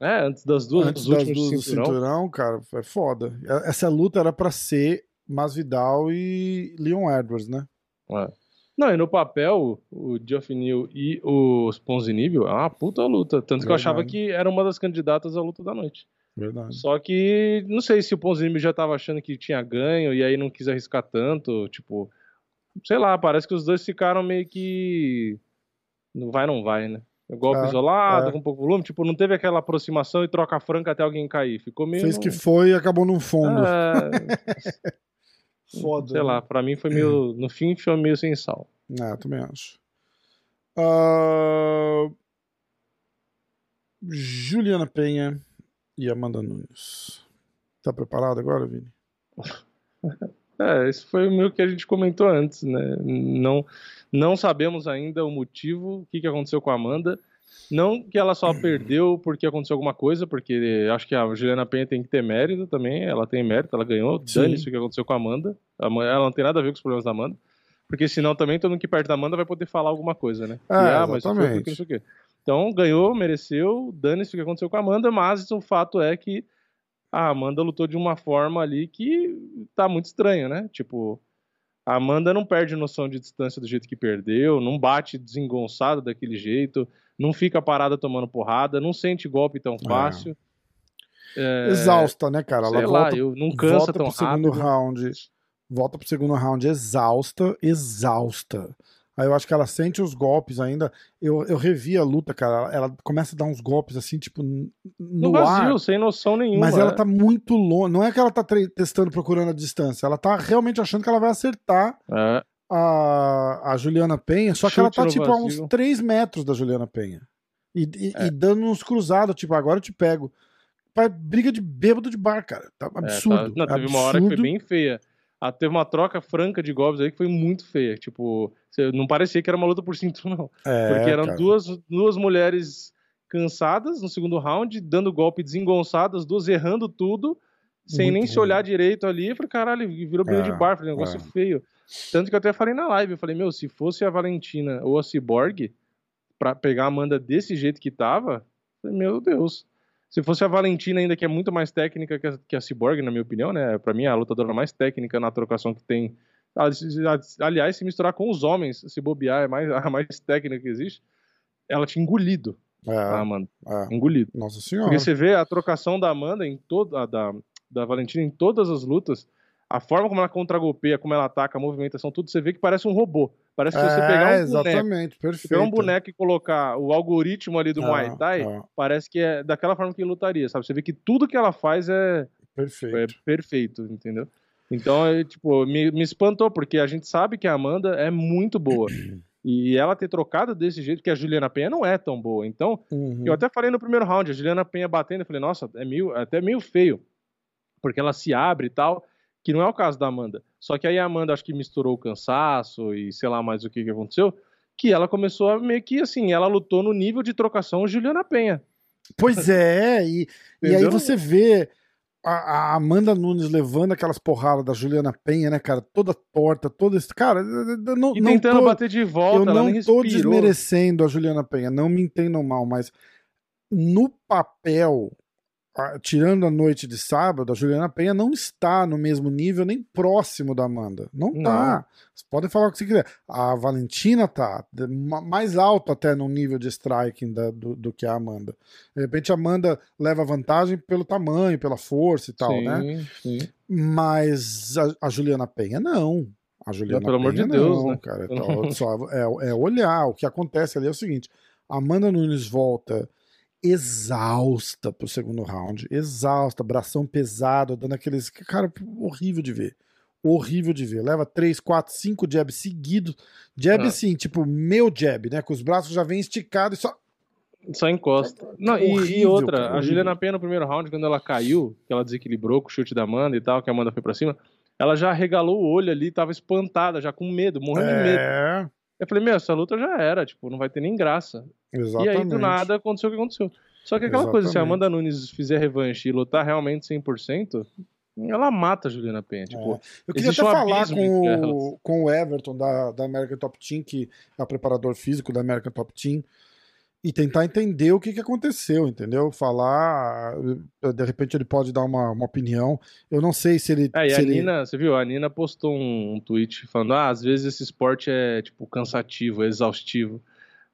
É, antes das duas, antes dos das duas do cinturão. cinturão, cara, é foda. Essa luta era pra ser Masvidal e Leon Edwards, né? É. Não, e no papel, o Geoff Neal e o Sponzinibio é uma puta luta. Tanto que eu achava Verdade. que era uma das candidatas à luta da noite. Verdade. Só que não sei se o Ponzinibio já tava achando que tinha ganho e aí não quis arriscar tanto. Tipo, sei lá, parece que os dois ficaram meio que. Não vai, não vai, né? Golpe É, isolado, é. com pouco volume. Tipo, não teve aquela aproximação e troca franca até alguém cair. Ficou meio. Fez que foi e acabou num fundo. É, *laughs* Foda. sei né? lá, pra mim foi meio. *clears throat* No fim, foi meio sem sal. É, também acho. Ah, Juliana Penha e Amanda Nunes. Tá preparado agora, Vini? *laughs* É, esse foi o meu que a gente comentou antes, né? Não, não sabemos ainda o motivo, o que, que aconteceu com a Amanda. Não que ela só perdeu porque aconteceu alguma coisa, porque acho que a Juliana Penha tem que ter mérito também. Ela tem mérito, ela ganhou. Dane-se o que aconteceu com a Amanda. Ela não tem nada a ver com os problemas da Amanda. Porque senão também todo mundo que perde da Amanda vai poder falar alguma coisa, né? É, E, ah, mas foi exatamente. porque não sei o quê. Então ganhou, mereceu, dane-se o que aconteceu com a Amanda, mas o fato é que a Amanda lutou de uma forma ali que tá muito estranho, né? Tipo, a Amanda não perde noção de distância do jeito que perdeu, não bate desengonçada daquele jeito, não fica parada tomando porrada, não sente golpe tão fácil. É, Exausta, né, cara? sei Ela lá, volta, eu não cansa volta tão pro segundo round. Volta pro segundo round exausta, exausta. Aí eu acho que ela sente os golpes ainda. Eu, eu revi a luta, cara. Ela, começa a dar uns golpes assim, tipo, No, no, vazio, ar. sem noção nenhuma. Mas ela é. tá muito longe. Não é que ela tá testando, procurando a distância. Ela tá realmente achando que ela vai acertar É, a, a Juliana Penha. Só que ela tá, tipo, a uns vazio. 3 metros da Juliana Penha. E, e- É. e dando uns cruzados, tipo, agora eu te pego. Pai, briga de bêbado de bar, cara. Tá é, absurdo. tá- Não, teve uma hora que foi absurdo. bem feia. Ah, teve uma troca franca de golpes aí que foi muito feia. Tipo, não parecia que era uma luta por cinto, *laughs* não. É, Porque eram cara. duas, duas mulheres cansadas no segundo round, dando golpe desengonçadas, duas errando tudo, sem Muito nem se olhar direito ali. Eu falei, caralho, virou briga É, de bar, falei, negócio é. feio. Tanto que eu até falei na live, eu falei, meu, se fosse a Valentina ou a Cyborg, pra pegar a Amanda desse jeito que tava, falei, meu Deus. Se fosse a Valentina ainda, que é muito mais técnica que a, que a Cyborg, na minha opinião, né? Pra mim, é a lutadora mais técnica na trocação que tem. Aliás, se misturar com os homens, se bobear, é mais, *laughs* a mais técnica que existe, ela tinha engolido a É, Amanda. é. Engolido. Nossa senhora. Porque você vê a trocação da Amanda em toda a da, da Valentina em todas as lutas, a forma como ela contragolpeia, como ela ataca, a movimentação, tudo, você vê que parece um robô. Parece que você é, pegar um boneco, exatamente, perfeito. pegar um boneco e colocar o algoritmo ali do É, Muay Thai, é, parece que é daquela forma que ele lutaria, sabe? Você vê que tudo que ela faz é, perfeito. é perfeito, entendeu? Então, é, tipo, me, me espantou, porque a gente sabe que a Amanda é muito boa. *clears throat* E ela ter trocado desse jeito, que a Juliana Penha não é tão boa. Então, Uhum. eu até falei no primeiro round, a Juliana Penha batendo, eu falei, nossa, é meio, até meio feio. Porque ela se abre e tal, que não é o caso da Amanda. Só que aí a Amanda acho que misturou o cansaço e sei lá mais o que, que aconteceu, que ela começou a meio que assim, ela lutou no nível de trocação Juliana Penha. Pois é, e, e aí você vê a, a Amanda Nunes levando aquelas porradas da Juliana Penha, né, cara? Toda torta, toda esse. Cara, não, E não tentando tô, bater de volta, eu não respirou. desmerecendo a Juliana Penha, não me entendam mal, mas no papel, a- tirando a noite de sábado, a Juliana Penha não está no mesmo nível, nem próximo da Amanda. Não Não. tá. Vocês podem falar o que você quiser. A Valentina tá mais alto até no nível de striking da- do, do que a Amanda. De repente a Amanda leva vantagem pelo tamanho, pela força e tal, sim, né? Sim. Mas a, a Juliana Penha não. A Juliana pelo amor Penha de Deus, não, né? cara. *laughs* Então, só é, é olhar. O que acontece ali é o seguinte: a Amanda Nunes volta exausta pro segundo round, exausta, bração pesado, dando aqueles. Cara, horrível de ver. Horrível de ver. Leva 3, 4, 5 jabs seguidos. Jab Ah. assim, tipo, meu jab, né? Com os braços já vem esticados e só. Só encosta. Não, e- e, Horrível, outra, cara, a horrível. Juliana Penha no primeiro round, quando ela caiu, que ela desequilibrou com o chute da Amanda e tal, que a Amanda foi pra cima, ela já regalou o olho ali, tava espantada, já com medo, morrendo de medo. É, Eu falei, meu, essa luta já era, tipo, não vai ter nem graça. exatamente. E aí, do nada, aconteceu o que aconteceu. Só que aquela coisa, se a Exatamente. Amanda Nunes fizer revanche e lutar realmente 100%, ela mata a Juliana Penha. Tipo, Eu queria até um falar com, o, com o Everton da, da American Top Team, que é o preparador físico da American Top Team. E tentar entender o que, que aconteceu, entendeu? Falar, de repente ele pode dar uma, uma opinião. Eu não sei se ele. É, e se a ele... Nina, você viu? A Nina postou um, um tweet falando: ah, às vezes esse esporte é, tipo, cansativo, é exaustivo.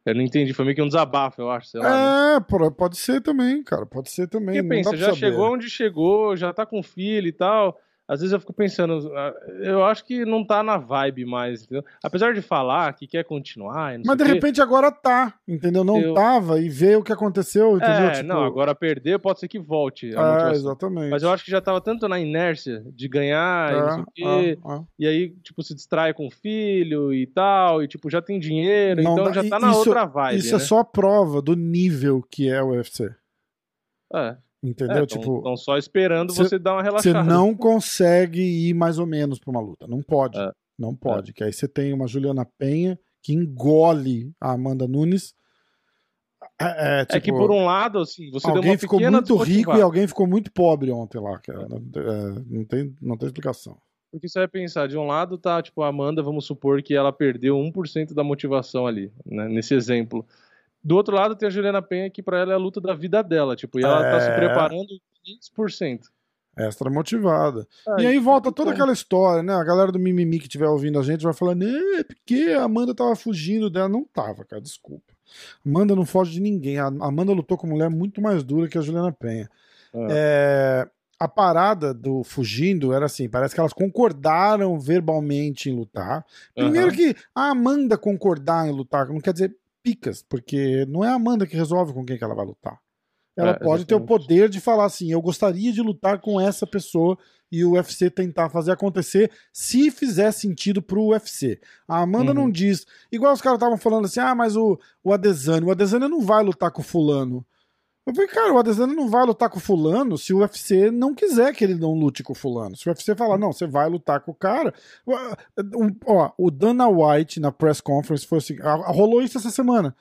Eu não entendi, foi meio que um desabafo, eu acho, lá. É, né? pode ser também, cara, pode ser também. Porque pensa, já saber. chegou onde chegou, já tá com filho e tal às vezes eu fico pensando, ah, eu acho que não tá na vibe mais, entendeu? Apesar de falar que quer continuar. Mas de repente agora tá, entendeu? Não eu... tava e vê o que aconteceu, entendeu? É, tipo... não, agora perder pode ser que volte. É, exatamente. Mas eu acho que já tava tanto na inércia de ganhar é, e não sei o quê. É, é. E aí, tipo, se distrai com o filho e tal, e tipo, já tem dinheiro, não, então já tá na isso, outra vibe. Isso é né? é só prova do nível que é o UFC. É. Entendeu? É, tipo. Estão só esperando cê, você dar uma relaxada. Você não consegue ir mais ou menos pra uma luta. Não pode. É. Não pode. É. Que aí você tem uma Juliana Penha que engole a Amanda Nunes. É, tipo, é, que por um lado, assim, você alguém ficou muito rico e alguém ficou muito pobre ontem lá, cara. É, não, tem, não tem explicação. Porque você vai pensar, de um lado tá, tipo, a Amanda, vamos supor que ela perdeu 1% da motivação ali, né, nesse exemplo. Do outro lado tem a Juliana Penha, que para ela é a luta da vida dela, tipo, e ela é... tá se é. preparando 500%. Extra motivada. e aí volta toda aquela história, né? A galera do mimimi que estiver ouvindo a gente vai falando, é porque a Amanda tava fugindo dela. Não tava, cara, desculpa. Amanda não foge de ninguém. A Amanda lutou com mulher muito mais dura que a Juliana Penha. É. É, a parada do fugindo era assim: parece que elas concordaram verbalmente em lutar. Primeiro uhum. que a Amanda concordar em lutar não quer dizer picas, porque não é a Amanda que resolve com quem que ela vai lutar. Ela é, pode exatamente. ter o poder de falar assim: eu gostaria de lutar com essa pessoa e o UFC tentar fazer acontecer se fizer sentido pro UFC. A Amanda uhum. não diz. Igual os caras estavam falando assim: ah, mas o, o Adesanya, o Adesanya não vai lutar com Fulano. Eu falei, cara, o Adesanya não vai lutar com o fulano se o UFC não quiser que ele não lute com o fulano. Se o UFC falar, não, você vai lutar com o cara. Ó, o Dana White na press conference foi assim, rolou isso essa semana.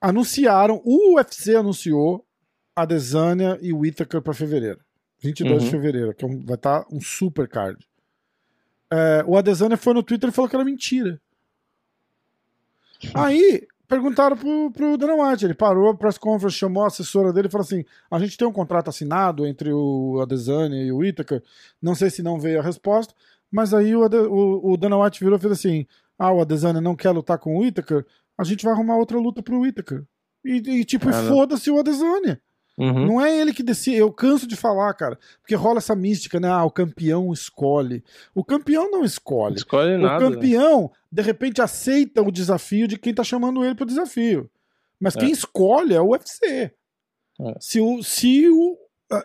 Anunciaram, o UFC anunciou Adesanya e o Whittaker para fevereiro. 22 uhum. de fevereiro, que é vai estar tá um super card. É, o Adesanya foi no Twitter e falou que era mentira. Aí, perguntaram pro, pro Dana White. Ele parou a press conference, chamou a assessora dele e falou assim: a gente tem um contrato assinado entre o Adesanya e o Itaker. Não sei se não veio a resposta, mas aí o, o, o Dana White virou e fez assim: ah, o Adesanya não quer lutar com o Itaker, a gente vai arrumar outra luta pro Itaker. E, e tipo, foda-se o Adesanya. Uhum. Não é ele que decide. Eu canso de falar, cara. Porque rola essa mística, né? Ah, o campeão escolhe. O campeão não escolhe. Escolhe o nada. O campeão, de repente, aceita o desafio de quem tá chamando ele pro desafio. Mas é. quem escolhe é o UFC. É. Se o. Se o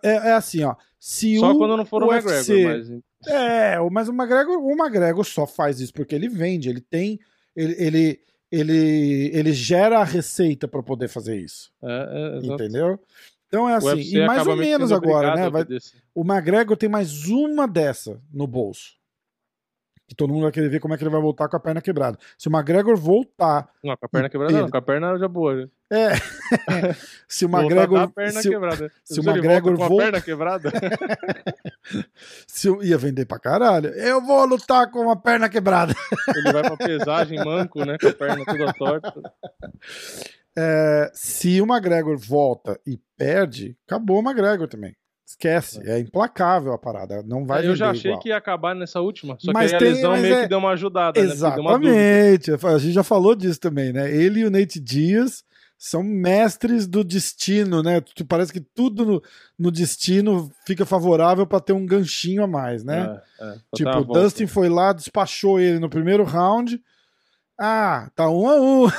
é, é assim, ó. Se só o, quando não for o, o UFC, McGregor, mas... É, mas o McGregor, o McGregor só faz isso porque ele vende, ele tem. Ele, ele, ele, ele gera a receita para poder fazer isso. É, é, entendeu? Então é assim, e mais ou menos agora, né? Vai, o McGregor tem mais uma dessa no bolso. Que todo mundo vai querer ver como é que ele vai voltar com a perna quebrada. Se o McGregor voltar. Não, com a perna quebrada ele... não, com a perna já boa. Né? É. *laughs* se o McGregor. A perna se, quebrada. Se, o McGregor volta. Com a perna quebrada. *laughs* se eu ia vender pra caralho. Eu vou lutar com a perna quebrada. *laughs* ele vai pra pesagem manco, né? Com a perna toda torta. É, se o McGregor volta e perde, acabou o McGregor também. Esquece, é. é implacável a parada, não vai Eu já achei igual. que ia acabar nessa última, só mas que a lesão meio é... que deu uma ajudada, Exatamente, né? a gente já falou disso também, né? Ele e o Nate Dias são mestres do destino, né? Parece que tudo no, no destino fica favorável para ter um ganchinho a mais, né? É, é. Tipo, o Dustin foi lá, despachou ele no primeiro round, ah, tá um a um. *laughs*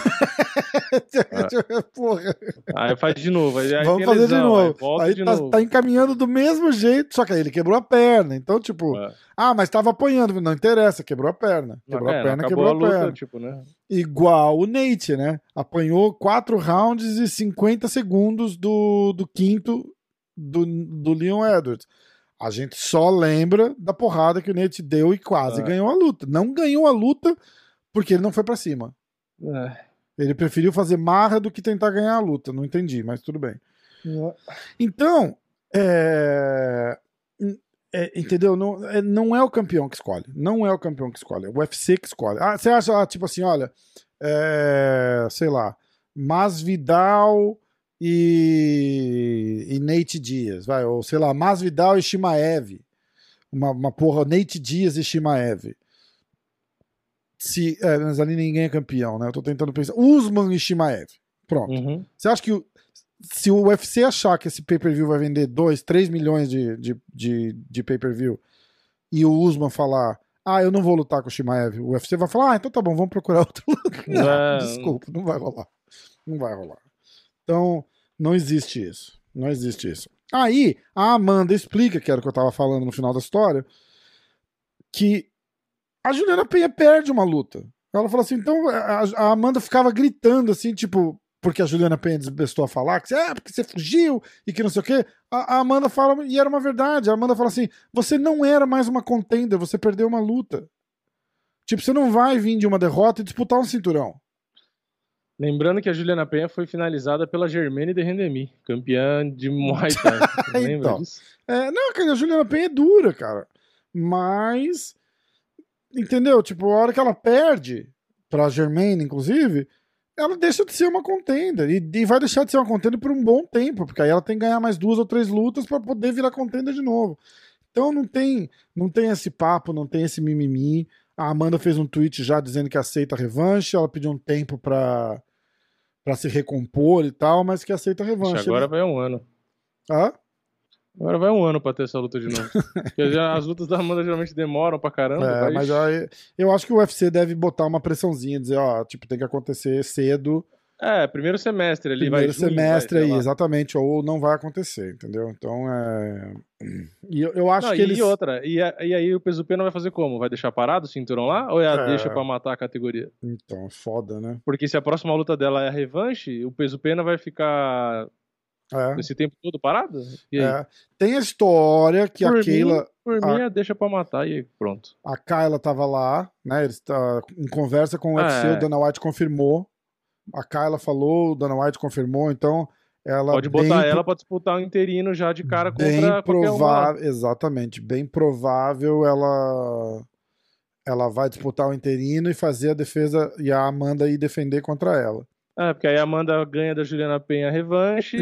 Ah. Porra. Aí faz de novo. Aí Vamos fazer lesão, de novo. Aí, aí de tá, novo. tá, encaminhando do mesmo jeito, só que aí ele quebrou a perna. Então, tipo, é. ah, mas tava apanhando. Não interessa, quebrou a perna. Quebrou é, a perna, quebrou a, luta, perna. Tipo, né? Igual o Nate, né? Apanhou 4 rounds e 50 segundos do, do quinto do, do Leon Edwards. A gente só lembra da porrada que o Nate deu e quase é. ganhou a luta. Não ganhou a luta porque ele não foi para cima. É. Ele preferiu fazer marra do que tentar ganhar a luta. Não entendi, mas tudo bem. É. Então, é... É, entendeu? Não é, não é o campeão que escolhe. Não é o campeão que escolhe. É o UFC que escolhe. Ah, você acha, ah, tipo assim, olha, é, sei lá, Masvidal e, e Nate Dias, vai, ou sei lá, Masvidal e Shimaev. Uma, uma porra, Nate Dias e Shimaev. Se, é, mas ali ninguém é campeão, né? Eu tô tentando pensar. Usman e Shimaev. Pronto. Uhum. Você acha que o- se o UFC achar que esse pay-per-view vai vender 2, 3 milhões de, de, de, de pay-per-view e o Usman falar, ah, eu não vou lutar com o Shimaev, o UFC vai falar, ah, então tá bom, vamos procurar *laughs* outro lugar. Não, É. Desculpa, não vai rolar. Não vai rolar. Então, não existe isso. Não existe isso. Aí, a Amanda explica, que era o que eu tava falando no final da história, que a Juliana Penha perde uma luta. Ela falou assim, então a, a Amanda ficava gritando assim, tipo, porque a Juliana Penha desbestou a falar, que é porque você fugiu e que não sei o quê. A, a Amanda fala, e era uma verdade, a Amanda fala assim, você não era mais uma contender, você perdeu uma luta. Tipo, você não vai vir de uma derrota e disputar um cinturão. Lembrando que a Juliana Penha foi finalizada pela Germaine de Rendemi, campeã de Muay Thai. *laughs* Você Lembra Então. disso? É, não, cara, a Juliana Penha é dura, cara. Mas. Entendeu? Tipo, a hora que ela perde pra Germaine, inclusive, ela deixa de ser uma contender. E, e vai deixar de ser uma contender por um bom tempo, porque aí ela tem que ganhar mais duas ou três lutas pra poder virar contender de novo. Então não tem, não tem esse papo, não tem esse mimimi. A Amanda fez um tweet já dizendo que aceita a revanche, ela pediu um tempo pra, pra se recompor e tal, mas que aceita a revanche. Agora vai um ano. Hã? Agora vai um ano pra ter essa luta de novo. *laughs* Porque já, as lutas da Amanda geralmente demoram pra caramba. É, vai- mas aí, eu acho que o UFC deve botar uma pressãozinha, dizer, ó, tipo, tem que acontecer cedo, É, primeiro semestre ali, primeiro vai junho, semestre vai, aí, exatamente, ou não vai acontecer, entendeu? Então, é... E eu, eu acho Não, que e eles... outra, e, a- e aí o peso pena vai fazer como? Vai deixar parado o cinturão lá? Ou é a É. deixa pra matar a categoria? Então, é foda, né? Porque se a próxima luta dela é a revanche, o peso pena vai ficar É, esse tempo todo parado? É. Tem a história que Por a mim- Keila, Por a- mim, é deixa pra matar e pronto. a Kyla tava lá, né? Eles tá em conversa com o UFC, É. o Dana White confirmou. A Kyla falou, o Dana White confirmou, então ela Pode botar pro- ela pra disputar um interino já de cara contra bem provável, exatamente, bem provável ela ela vai disputar o interino e fazer a defesa e a Amanda ir defender contra ela. É, porque aí a Amanda ganha da Juliana Penha a revanche.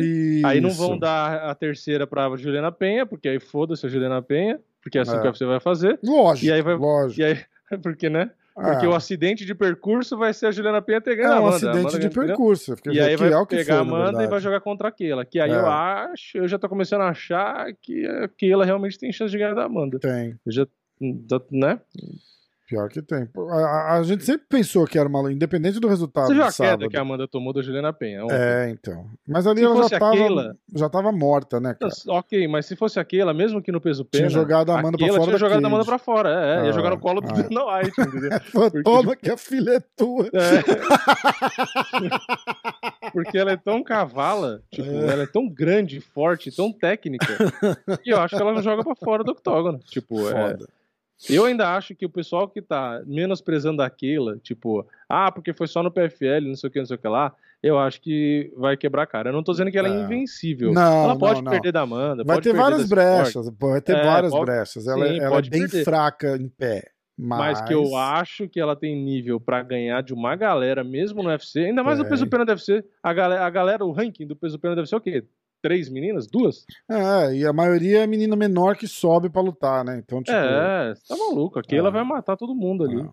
Aí não vão Isso. dar a terceira pra Juliana Penha, porque aí foda-se a Juliana Penha, porque é assim É. que você vai fazer. Lógico, E aí vai- lógico. E aí, *laughs* porque, né? Porque É. o acidente de percurso vai ser a Juliana Penha ter é a um Amanda. A acidente Amanda de percurso. E aí vai é o que pegar a foi, na Amanda e vai jogar contra aquela. Que aí É. eu acho, eu já tô começando a achar que aquela realmente tem chance de ganhar da Amanda. Tem, Eu já, né? Pior que tem. A, a- a gente sempre pensou que era uma independente do resultado Você viu a queda sábado. que a Amanda tomou da Juliana Penha? ontem? É, então. Mas ali Se ela já tava, já tava morta, né, cara? Ok, mas se fosse aquela, mesmo que no peso Tinha pena. jogado a Amanda pra fora tinha jogado a Amanda pra fora, é, é, Ah, ia jogar no colo do ah. Dana White, entendeu? *laughs* Porque, Toma que a filha é tua. É. *laughs* Porque ela é tão cavala, tipo, É. ela é tão grande, forte, tão técnica, que eu acho que ela não joga pra fora do octógono. Tipo, é, Foda. Eu ainda acho que o pessoal que tá menosprezando aquela, tipo, ah, porque foi só no PFL, não sei o que, não sei o que lá, eu acho que vai quebrar a cara. Eu não tô dizendo que ela é Não. invencível. Não, ela pode não, não. perder da Amanda, Vai pode ter várias brechas, pô, vai ter É, várias pode- brechas. Ela, sim, ela é bem perder. fraca em pé. Mas, Mas que eu acho que ela tem nível pra ganhar de uma galera, mesmo no UFC, ainda mais no Tem. peso pena deve ser. A galera, a galera, o ranking do peso pena deve ser o quê? Três meninas? Duas? É, e a maioria é menina menor que sobe pra lutar, né? Então, tipo. é, você tá maluco. Aqui Ah. ela vai matar todo mundo ali. ah.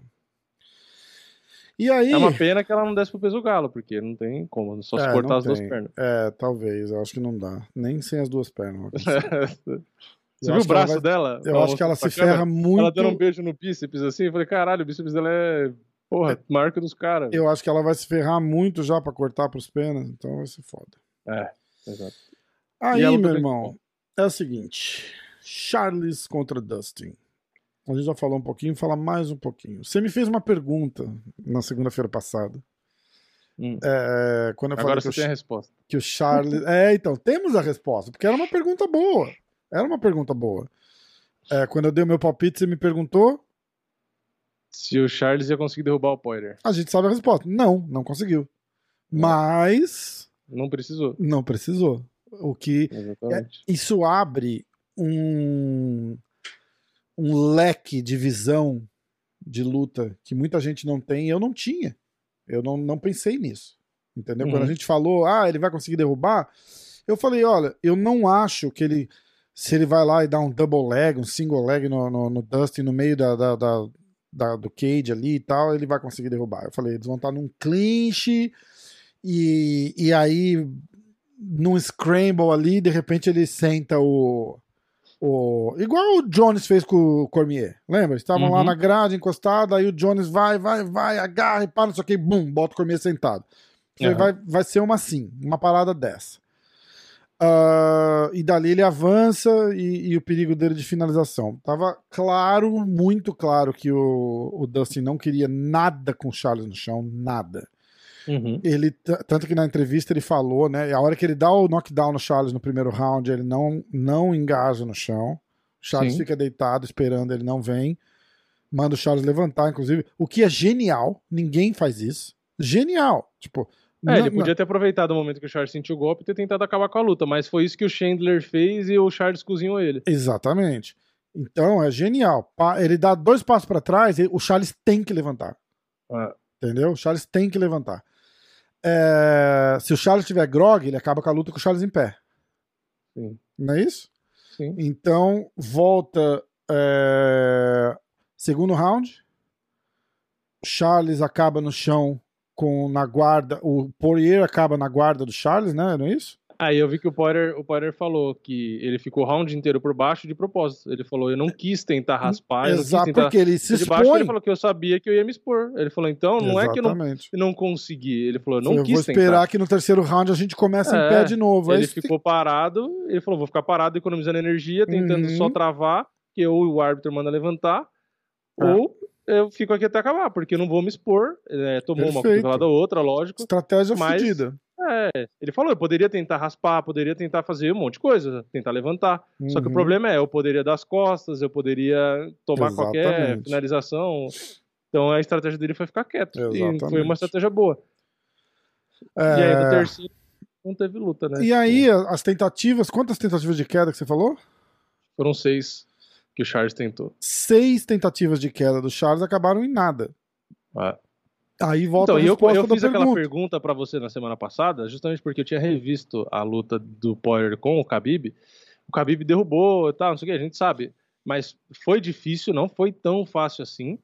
E aí. É uma pena que ela não desce pro peso galo, porque não tem como, só se É, cortar as duas tem. pernas. É, talvez. Eu acho que não dá. Nem sem as duas pernas. *laughs* Você viu o braço vai- dela? Eu acho que ela se ferra câmera? muito. Ela dando um beijo no bíceps assim, eu falei, caralho, o bíceps dela é, porra, maior que o dos caras. Eu acho que ela vai se ferrar muito já pra cortar pros penas, então vai ser foda. É, exato. Aí, meu irmão, é o seguinte: Charles contra Dustin. A gente já falou um pouquinho, fala mais um pouquinho. Você me fez uma pergunta na segunda-feira passada. Hum. É, quando eu Agora falei que você o, tem a resposta. que o Charles. *laughs* É, então, temos a resposta, porque era uma pergunta boa. Era uma pergunta boa. É, quando eu dei o meu palpite, você me perguntou, Se o Charles ia conseguir derrubar o Poirier. a gente sabe a resposta. Não, não conseguiu. Mas Não precisou. não precisou. O que Exatamente. isso abre um, um leque de visão de luta que muita gente não tem eu não tinha. Eu não, não pensei nisso. Entendeu? Uhum. Quando a gente falou, ah, ele vai conseguir derrubar, eu falei, olha, eu não acho que ele. Se ele vai lá e dá um double leg, um single leg no, no, no Dustin no meio da, da, da- da- do cage ali e tal, ele vai conseguir derrubar. Eu falei, eles vão estar num clinch e, e aí num scramble ali, de repente ele senta o. o igual o Jones fez com o Cormier. Lembra? Estavam lá Uhum. na grade encostado, aí o Jones vai, vai, vai, agarra e para, não sei o que, bum, bota o Cormier sentado. Aham. vai, vai ser uma assim, uma parada dessa. Ah, e dali ele avança e, e o perigo dele de finalização. Tava claro, muito claro, que o, o Dustin não queria nada com o Charles no chão, nada. Uhum. Ele, tanto que na entrevista ele falou, né? A hora que ele dá o knockdown no Charles no primeiro round, ele não, não engaja no chão. O Charles Sim. fica deitado esperando, ele não vem. Manda o Charles levantar, inclusive. O que é genial, ninguém faz isso. Genial. Tipo, É, ele podia ter aproveitado o momento que o Charles sentiu o golpe e ter tentado acabar com a luta, mas foi isso que o Chandler fez e o Charles cozinhou ele. Exatamente. Então é genial. Ele dá dois passos para trás, e o Charles tem que levantar. Ah, Entendeu? O Charles tem que levantar. É, Se o Charles tiver grog, ele acaba com a luta com o Charles em pé. sim, Não é isso? sim. Então volta é, segundo round. Charles acaba no chão com na guarda. O Poirier acaba na guarda do Charles, né? Não é isso? Aí eu vi que o Poirier, o Poirier falou que ele ficou o round inteiro por baixo de propósito. Ele falou, eu não quis tentar raspar, eu não quis Exato, tentar... porque ele se de baixo expõe. ele falou que eu sabia que eu ia me expor. Ele falou, então, não é que eu não, Exatamente. não consegui. Ele falou, eu não eu quis vou esperar tentar. que no terceiro round a gente comece em É, pé de novo. Ele ficou parado, ele falou, vou ficar parado economizando energia, tentando Uhum. só travar, que ou o árbitro manda levantar, É. ou eu fico aqui até acabar, porque eu não vou me expor. É, tomou uma Perfeito. cotovelada ou outra, lógico. Estratégia Mas- fodida. É, ele falou, eu poderia tentar raspar, poderia tentar fazer um monte de coisa, tentar levantar. Só que o Uhum. problema é, eu poderia dar as costas, eu poderia tomar qualquer Exatamente. finalização. Então a estratégia dele foi ficar quieto. E foi Exatamente. uma estratégia boa. E aí no terceiro não teve luta, né? É. E aí, as tentativas, quantas tentativas de queda que você falou? Foram seis que o Charles tentou. Seis tentativas de queda do Charles acabaram em nada. Ah. Aí volta Então, a eu, resposta eu da fiz aquela pergunta. pergunta pra você na semana passada, justamente porque eu tinha revisto a luta do Poirier com o Khabib. O Khabib derrubou e tal, não sei o que, a gente sabe. Mas foi difícil, não foi tão fácil assim.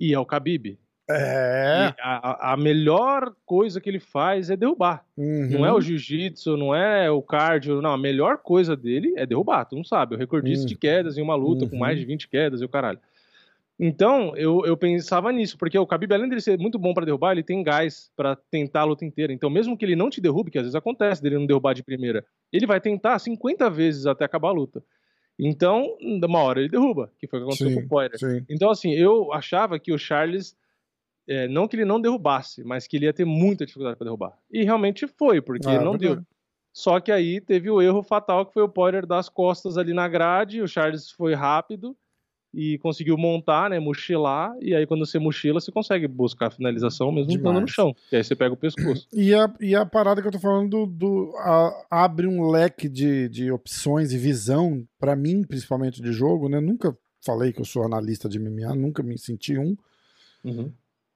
E é o Khabib. É. A, a- melhor coisa que ele faz é derrubar. Uhum. Não é o jiu-jitsu, não é o cardio, não. A melhor coisa dele é derrubar, tu não sabe. O recordista Uhum. de quedas em uma luta com Uhum. mais de 20 quedas e o caralho. Então, eu, eu pensava nisso, porque o Khabib, além dele ser muito bom pra derrubar, ele tem gás pra tentar a luta inteira. Então, mesmo que ele não te derrube, que às vezes acontece dele não derrubar de primeira, ele vai tentar 50 vezes até acabar a luta. Então, uma hora ele derruba, que foi o que aconteceu Sim, com o Poirier. Então, assim, eu achava que o Charles, é, não que ele não derrubasse, mas que ele ia ter muita dificuldade para derrubar. E realmente foi, porque Ah, não deu. Só que aí teve o erro fatal, que foi o Poirier dar as costas ali na grade, o Charles foi rápido e conseguiu montar, né, mochilar, e aí quando você mochila, você consegue buscar a finalização mesmo estando no Demais. chão, e aí você pega o pescoço. E a, e a parada que eu tô falando do, do- a- abre um leque de, de opções e visão, pra mim, principalmente de jogo, né? Nunca falei que eu sou analista de MMA, nunca me senti um. Uhum.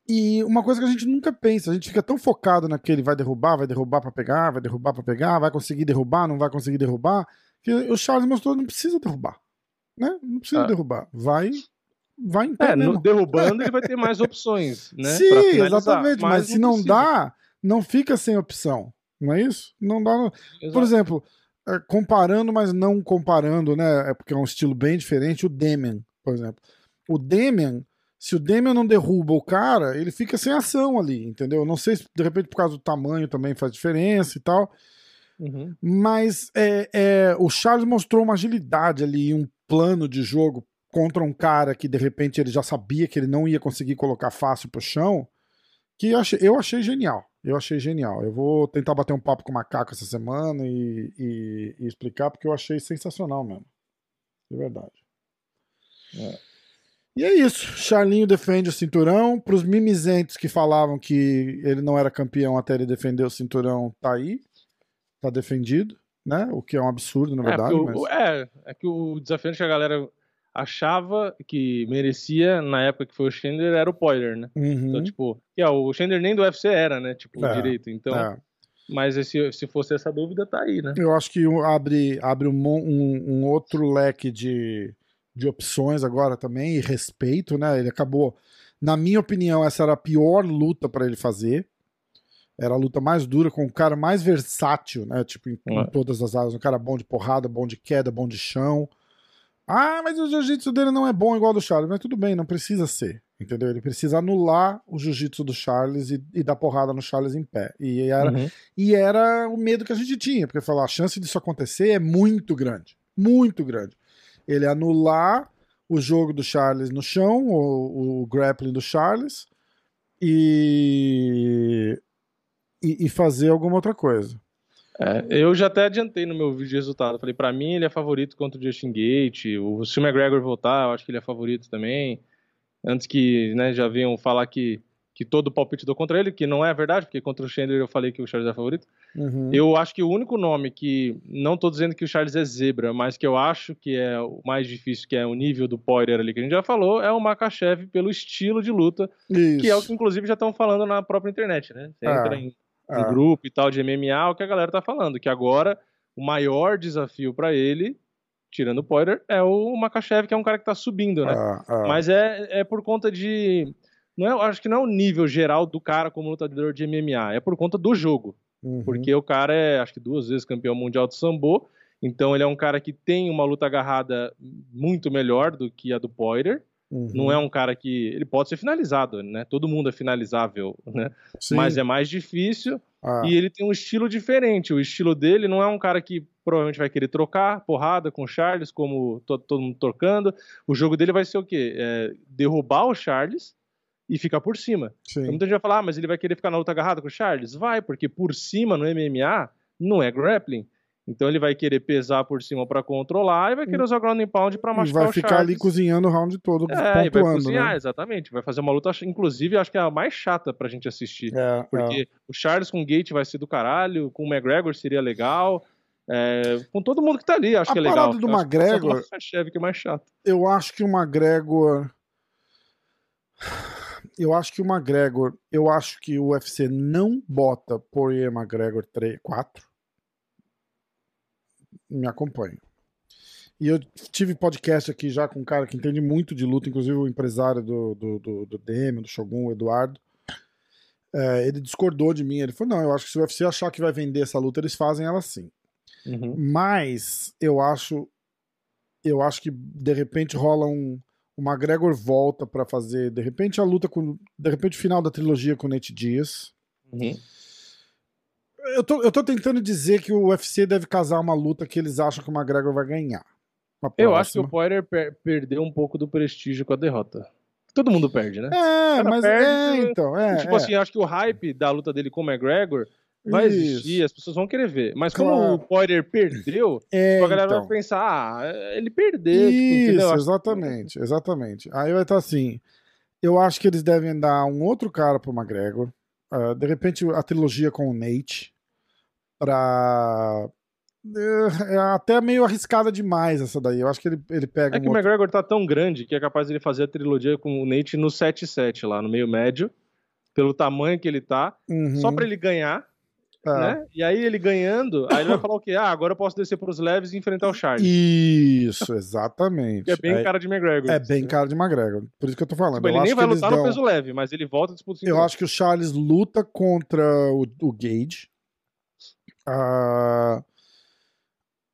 E uma coisa que a gente nunca pensa, a gente fica tão focado naquele vai derrubar, vai derrubar pra pegar, vai derrubar pra pegar, vai conseguir derrubar, não vai conseguir derrubar, que o Charles mostrou não precisa derrubar, né? Não precisa Ah. derrubar, vai vai em pé É, mesmo. derrubando ele vai ter mais *laughs* opções, né? Sim, exatamente, mas, se não precisa. dá, não fica sem opção, não é isso? Não dá. Por Exato. exemplo, é, comparando, mas não comparando, né? É porque é um estilo bem diferente. O Demian, por exemplo. O Demian, se o Demian não derruba o cara, ele fica sem ação ali, entendeu? Não sei se de repente por causa do tamanho também faz diferença e tal. Uhum. Mas é, é, o Charles mostrou uma agilidade ali, um plano de jogo contra um cara que de repente ele já sabia que ele não ia conseguir colocar fácil pro chão, que eu achei, eu achei genial. Eu achei genial. Eu vou tentar bater um papo com o Macaco essa semana e, e- e explicar, porque eu achei sensacional mesmo. De verdade. É. E é isso. Charlinho defende o cinturão. Para os mimizentos que falavam que ele não era campeão até ele defender o cinturão, tá aí. Tá defendido, né? O que é um absurdo, na verdade. é, mas... o, é, é que o desafiante que a galera achava que merecia, na época que foi o Chandler, era o Poirier, né? Uhum. Então, tipo, que, ó, o Chandler nem do UFC era, né? Tipo, É, direito. Então, É. mas esse, se fosse essa dúvida, tá aí, né? Eu acho que abre, abre um, um, um outro leque de, de opções agora também, e respeito, né? Ele acabou, na minha opinião, essa era a pior luta para ele fazer. Era a luta mais dura, com o cara mais versátil, né? Tipo, em, em É. todas as áreas. Um cara bom de porrada, bom de queda, bom de chão. Ah, mas o jiu-jitsu dele não é bom igual ao do Charles. Mas tudo bem, não precisa ser. Entendeu? Ele precisa anular o jiu-jitsu do Charles e, e dar porrada no Charles em pé. E era, Uhum. e era o medo que a gente tinha, porque falar, a chance disso acontecer é muito grande. Muito grande. Ele anular o jogo do Charles no chão, o, o grappling do Charles, e, e, e fazer alguma outra coisa. É, eu já até adiantei no meu vídeo de resultado. Falei, pra mim ele é favorito contra o Justin Gate. O, se o McGregor voltar, eu acho que ele é favorito também. Antes que né, já venham falar que, que todo palpite deu contra ele, que não é verdade, porque contra o Chandler eu falei que o Charles é favorito. Uhum. Eu acho que o único nome que, não tô dizendo que o Charles é zebra, mas que eu acho que é o mais difícil, que é o nível do Poirier ali que a gente já falou, é o Makachev pelo estilo de luta, Isso. que é o que inclusive já estão falando na própria internet, né? Você Ah, entra em Ah, grupo e tal de MMA, o que a galera tá falando, que agora o maior desafio pra ele, tirando o Poirier, é o Makachev, que é um cara que tá subindo, né? ah, ah. Mas é, é por conta de não é, acho que não é o nível geral do cara como lutador de MMA, é por conta do jogo. Uhum. Porque o cara é, acho que duas vezes campeão mundial de sambo, então ele é um cara que tem uma luta agarrada muito melhor do que a do Poirier. Uhum. Não é um cara que ele pode ser finalizado, né? Todo mundo é finalizável, né? Sim. Mas é mais difícil Ah, e ele tem um estilo diferente. O estilo dele não é um cara que provavelmente vai querer trocar porrada com o Charles, como to- todo mundo trocando. O jogo dele vai ser o quê? É derrubar o Charles e ficar por cima. Então, sim. muita gente vai falar, ah, mas ele vai querer ficar na luta agarrada com o Charles? Vai, porque por cima no MMA não é grappling. Então ele vai querer pesar por cima pra controlar e vai querer usar ground and pound pra E machucar vai o ficar Charles. ali cozinhando o round todo, É, e vai pontuando, cozinhar, né? exatamente. Vai fazer uma luta, inclusive, acho que é a mais chata pra gente assistir. É, Porque o Charles com o Gate vai ser do caralho, com o McGregor seria legal. é, com todo mundo que tá ali, acho A que é legal. do Eu McGregor- Makachev que é mais chato. eu acho que o McGregor. Eu acho que o McGregor. Eu acho que o UFC não bota Poirier McGregor 3, 4. Me acompanha. E eu tive podcast aqui já com um cara que entende muito de luta, inclusive o empresário do, do, do, do DM, do Shogun, o Eduardo. É, ele discordou de mim. Ele falou: não, eu acho que se o UFC achar que vai vender essa luta, eles fazem ela sim. Uhum. Mas eu acho eu acho que de repente rola um o McGregor volta pra fazer de repente a luta com de repente o final da trilogia com o Nate Diaz. Uhum. Eu tô, eu tô tentando dizer que o UFC deve casar uma luta que eles acham que o McGregor vai ganhar. Eu acho que o. Poirier per- perdeu um pouco do prestígio com a derrota. Todo mundo perde, né? É, mas perde, é, então, é, tipo é. assim, acho que o hype da luta dele com o McGregor vai Isso. existir, as pessoas vão querer ver. Mas como Claro. o Poirier perdeu, *clears throat* É, a galera então. vai pensar, ah, ele perdeu. tipo, Isso? Acho- exatamente, exatamente. Aí vai estar assim. Eu acho que eles devem dar um outro cara pro McGregor. ah, de repente a trilogia com o Nate. Pra. É é até meio arriscada demais essa daí. Eu acho que ele, ele pega É que um o outro... McGregor tá tão grande que é capaz de ele fazer a trilogia com o Nate no 7-7 lá, no meio médio, pelo tamanho que ele tá, Uhum, só pra ele ganhar, é. né? E aí ele ganhando, aí ele vai falar o quê? Ah, agora eu posso descer pros leves e enfrentar o Charles. Isso, exatamente. *laughs* Que é bem é, cara de McGregor. é bem né? cara de McGregor. Por isso que eu tô falando. Tipo, eu ele nem vai que lutar no dão- peso leve, mas ele volta e disputa Eu acho que o Charles luta contra o, o Gage. Ah,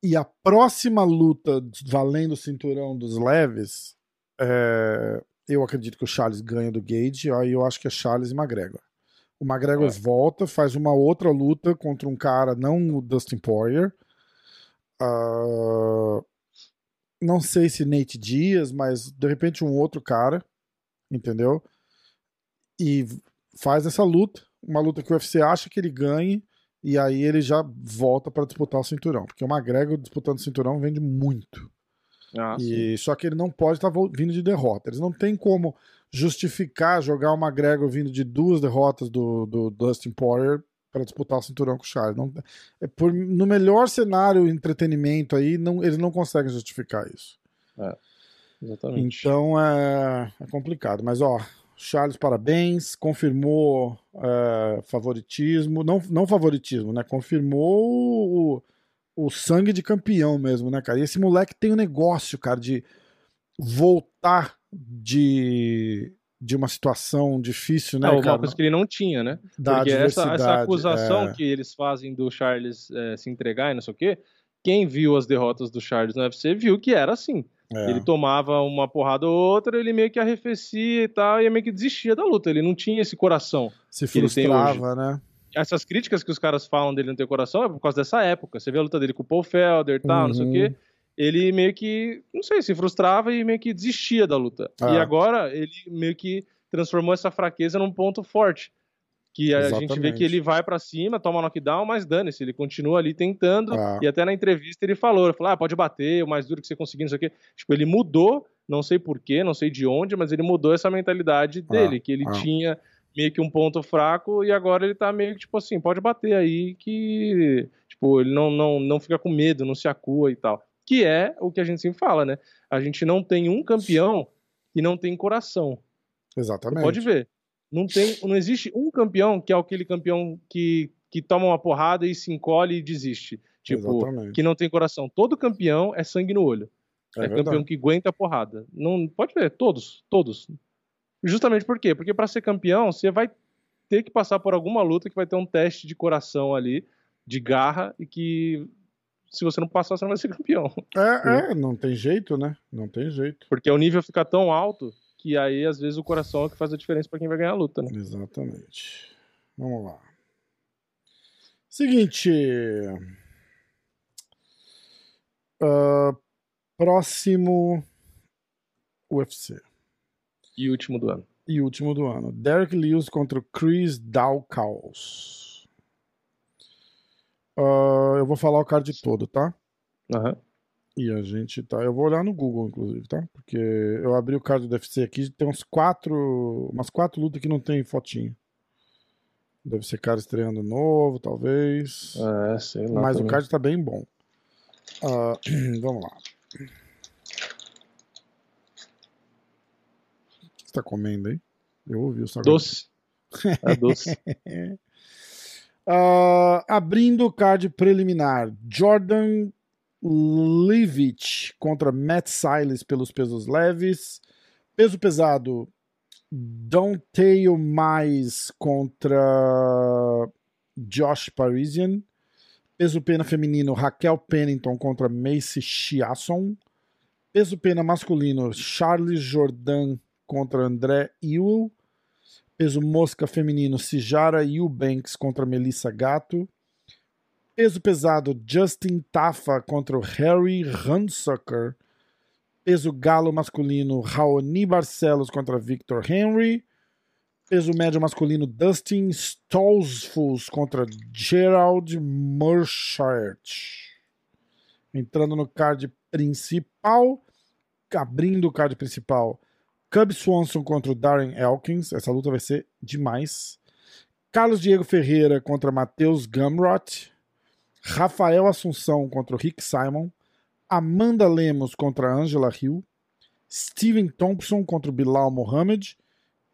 e a próxima luta valendo o cinturão dos leves, é, eu acredito que o Charles ganha do Gage. Aí eu acho que é Charles e McGregor. O McGregor É. volta, faz uma outra luta contra um cara, não o Dustin Poirier. Ah, não sei se Nate Diaz, mas de repente um outro cara, entendeu? E faz essa luta, uma luta que o UFC acha que ele ganhe, e aí ele já volta para disputar o cinturão, porque o McGregor disputando o cinturão vende muito. Ah, sim. E só que ele não pode estar vindo de derrota. Eles não tem como justificar jogar o McGregor vindo de duas derrotas do, do Dustin Poirier para disputar o cinturão com o Charles. Não, é por, no melhor cenário entretenimento aí, não, eles não conseguem justificar isso. Exatamente. Então é, é complicado. Mas, ó, Charles, parabéns. Confirmou é, favoritismo. Não, não favoritismo, né? Confirmou o, o sangue de campeão mesmo, né, cara? E esse moleque tem um negócio, cara, de voltar de, de uma situação difícil, né, é, uma coisa que ele não tinha, né? Da Porque essa, essa acusação é. que eles fazem do Charles é, se entregar e não sei o quê, quem viu as derrotas do Charles no UFC viu que era assim. É. Ele tomava uma porrada ou outra, ele meio que arrefecia e tal, e meio que desistia da luta. Ele não tinha esse coração. se frustrava, né? Essas críticas que os caras falam dele não ter coração é por causa dessa época. Você vê a luta dele com o Paul Felder e tal, não sei o Uhum. quê. Ele meio que, não sei, se frustrava e meio que desistia da luta. Ah. E agora ele meio que transformou essa fraqueza num ponto forte. Que a gente vê Exatamente. que ele vai pra cima, toma knockdown, mas dane-se, ele continua ali tentando. Ah. E até na entrevista ele falou, ele falou, ah, pode bater, o mais duro que você conseguir, não sei o quê. Tipo, ele mudou, não sei porquê, não sei de onde, mas ele mudou essa mentalidade dele, que ele ah. tinha meio que um ponto fraco e agora ele tá meio que, tipo assim, pode bater aí que, tipo, ele não, não, não fica com medo, não se acua e tal. Que é o que a gente sempre fala, né? A gente não tem um campeão que não tem coração. Você Exatamente. pode ver. Não, tem, não existe um campeão que é aquele campeão que, que toma uma porrada e se encolhe e desiste. Tipo, Exatamente. que não tem coração. Todo campeão é sangue no olho. É É, campeão que aguenta a porrada. Não pode ver, todos, todos. Justamente por quê? Porque para ser campeão, você vai ter que passar por alguma luta que vai ter um teste de coração ali, de garra e que se você não passar, você não vai ser *laughs* campeão. É, é, não tem jeito, né? Não tem jeito. Porque o nível fica tão alto que aí às vezes o coração é o que faz a diferença para quem vai ganhar a luta, né? Exatamente. Vamos lá. Seguinte. Ah, próximo UFC. E último do ano. E último do ano. Derek Lewis contra o Chris Daukaus. Ah, eu vou falar o card todo, tá? Aham. E a gente tá. Eu vou olhar no Google, inclusive, tá? Porque eu abri o card do UFC aqui, tem uns quatro. Umas quatro lutas que não tem fotinho. Deve ser cara estreando novo, talvez. É, sei lá. Mas o também. card tá bem bom. Ah, *clears throat* vamos lá. O que você tá comendo aí? Eu ouvi o sabor. Doce. É doce. *laughs* Ah, abrindo o card preliminar, Jordan Levitt contra Matt Silas pelos pesos leves. Peso pesado, Dontaio Mais contra Josh Parisian. Peso pena feminino, Raquel Pennington contra Macy Chiasson. Peso pena masculino, Charles Jordan contra André Ewell. Peso mosca feminino, Sijara Eubanks contra Melissa Gato. Peso pesado, Justin Tafa contra o Harry Hunsucker. Peso galo masculino, Raoni Barcelos contra Victor Henry. Peso médio masculino, Dustin Stolzfus contra Gerald Murchart. Entrando no card principal, abrindo o card principal, Cub Swanson contra o Darren Elkins. Essa luta vai ser demais. Carlos Diego Ferreira contra Matheus Gumrot. Rafael Assunção contra o Rick Simon. Amanda Lemos contra a Angela Hill. Steven Thompson contra o Bilal Mohamed.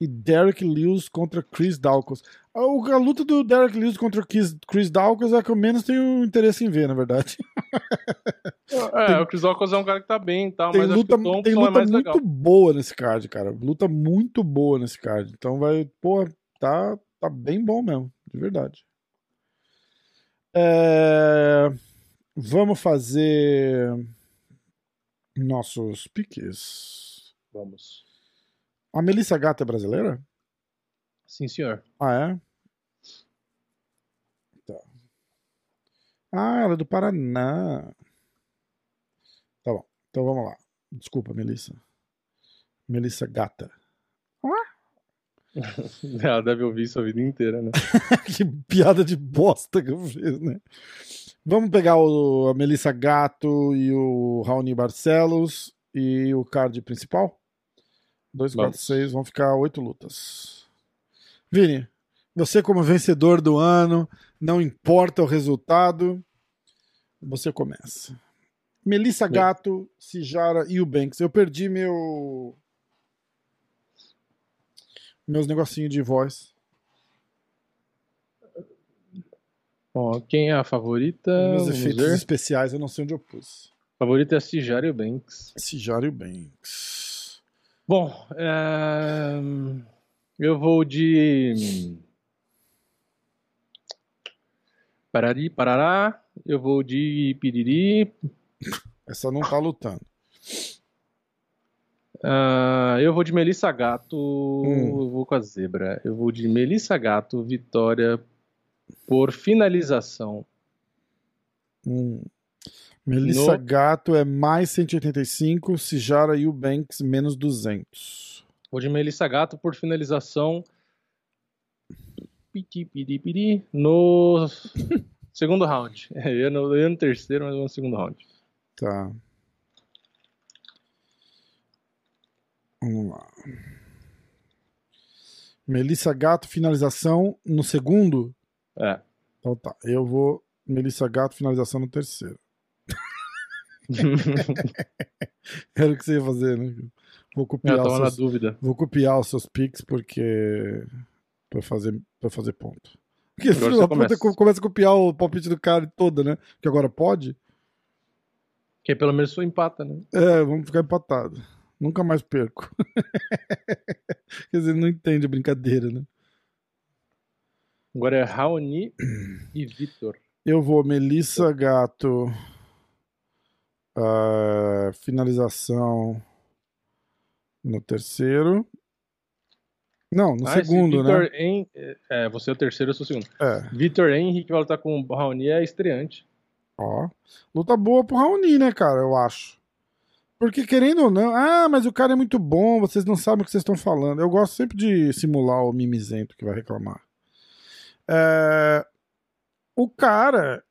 E Derek Lewis contra Chris Dawkins. A, a luta do Derek Lewis contra o Chris, Chris Dawkins é a que eu menos tenho interesse em ver, na verdade. *laughs* É, o Chris Dawkins é um cara que tá bem tal, Tem mas luta, tem é luta mais muito legal. boa nesse card, cara. Luta muito boa nesse card. Então vai, pô, tá, tá bem bom mesmo, de verdade. É, vamos fazer nossos piques. Vamos. A Melissa Gata é brasileira? Sim, senhor. Ah, é? Tá. Ah, ela é do Paraná. Tá bom. Então vamos lá. Desculpa, Melissa. Melissa Gata. *laughs* Ela deve ouvir isso a vida inteira, né? *laughs* que piada de bosta que eu fiz, né? Vamos pegar o, a Melissa Gato e o Raoni Barcelos e o card principal? 2, 4, Vamos. 6, vão ficar oito lutas. Vini, você como vencedor do ano, não importa o resultado, você começa. Melissa Gato, Cijara e o Banks. Eu perdi meu. Meus negocinhos de voz. Ó, quem é a favorita? Meus Vamos efeitos ver. especiais eu não sei onde eu pus. Favorita é a Cijara e o Banks. Cijara e o Banks. Bom, é, eu vou de. Parari, parará. Eu vou de piriri. Essa não tá lutando. Ah, eu vou de Melissa Gato. Hum. Eu vou com a zebra. Eu vou de Melissa Gato, vitória por finalização. Hum. Melissa No- Gato é mais 185, Cijara e o Banks menos 200. Vou de Melissa Gato por finalização. Piti, no *laughs* segundo round. *laughs* Eu no, eu no terceiro, mas eu vou no segundo round. Tá. Vamos lá. Melissa Gato, finalização no segundo? É. Então tá. Eu vou. Melissa Gato, finalização no terceiro. *laughs* Era o que você ia fazer, né? Vou Eu copiar, na seus, dúvida. vou copiar os seus pics porque. Pra fazer, pra fazer ponto. Porque filho da puta começa. co- começa a copiar o palpite do cara todo, né? Que agora pode. Que pelo menos só empata, né? É, vamos ficar empatados. Nunca mais perco. *laughs* Quer dizer, não entende a brincadeira, né? Agora é Raoni e Vitor. Eu vou Melissa Gato. ah, finalização no terceiro. Não, no Ah, segundo, né? Hen- É, você é o terceiro, eu sou o segundo. É. Vitor Henrique que vai lutar com o Raoni é estreante. Ó. Luta boa pro Raoni, né, cara? Eu acho. Porque querendo ou não. Ah, mas o cara é muito bom, vocês não sabem o que vocês estão falando. Eu gosto sempre de simular o mimizento que vai reclamar. É, O cara.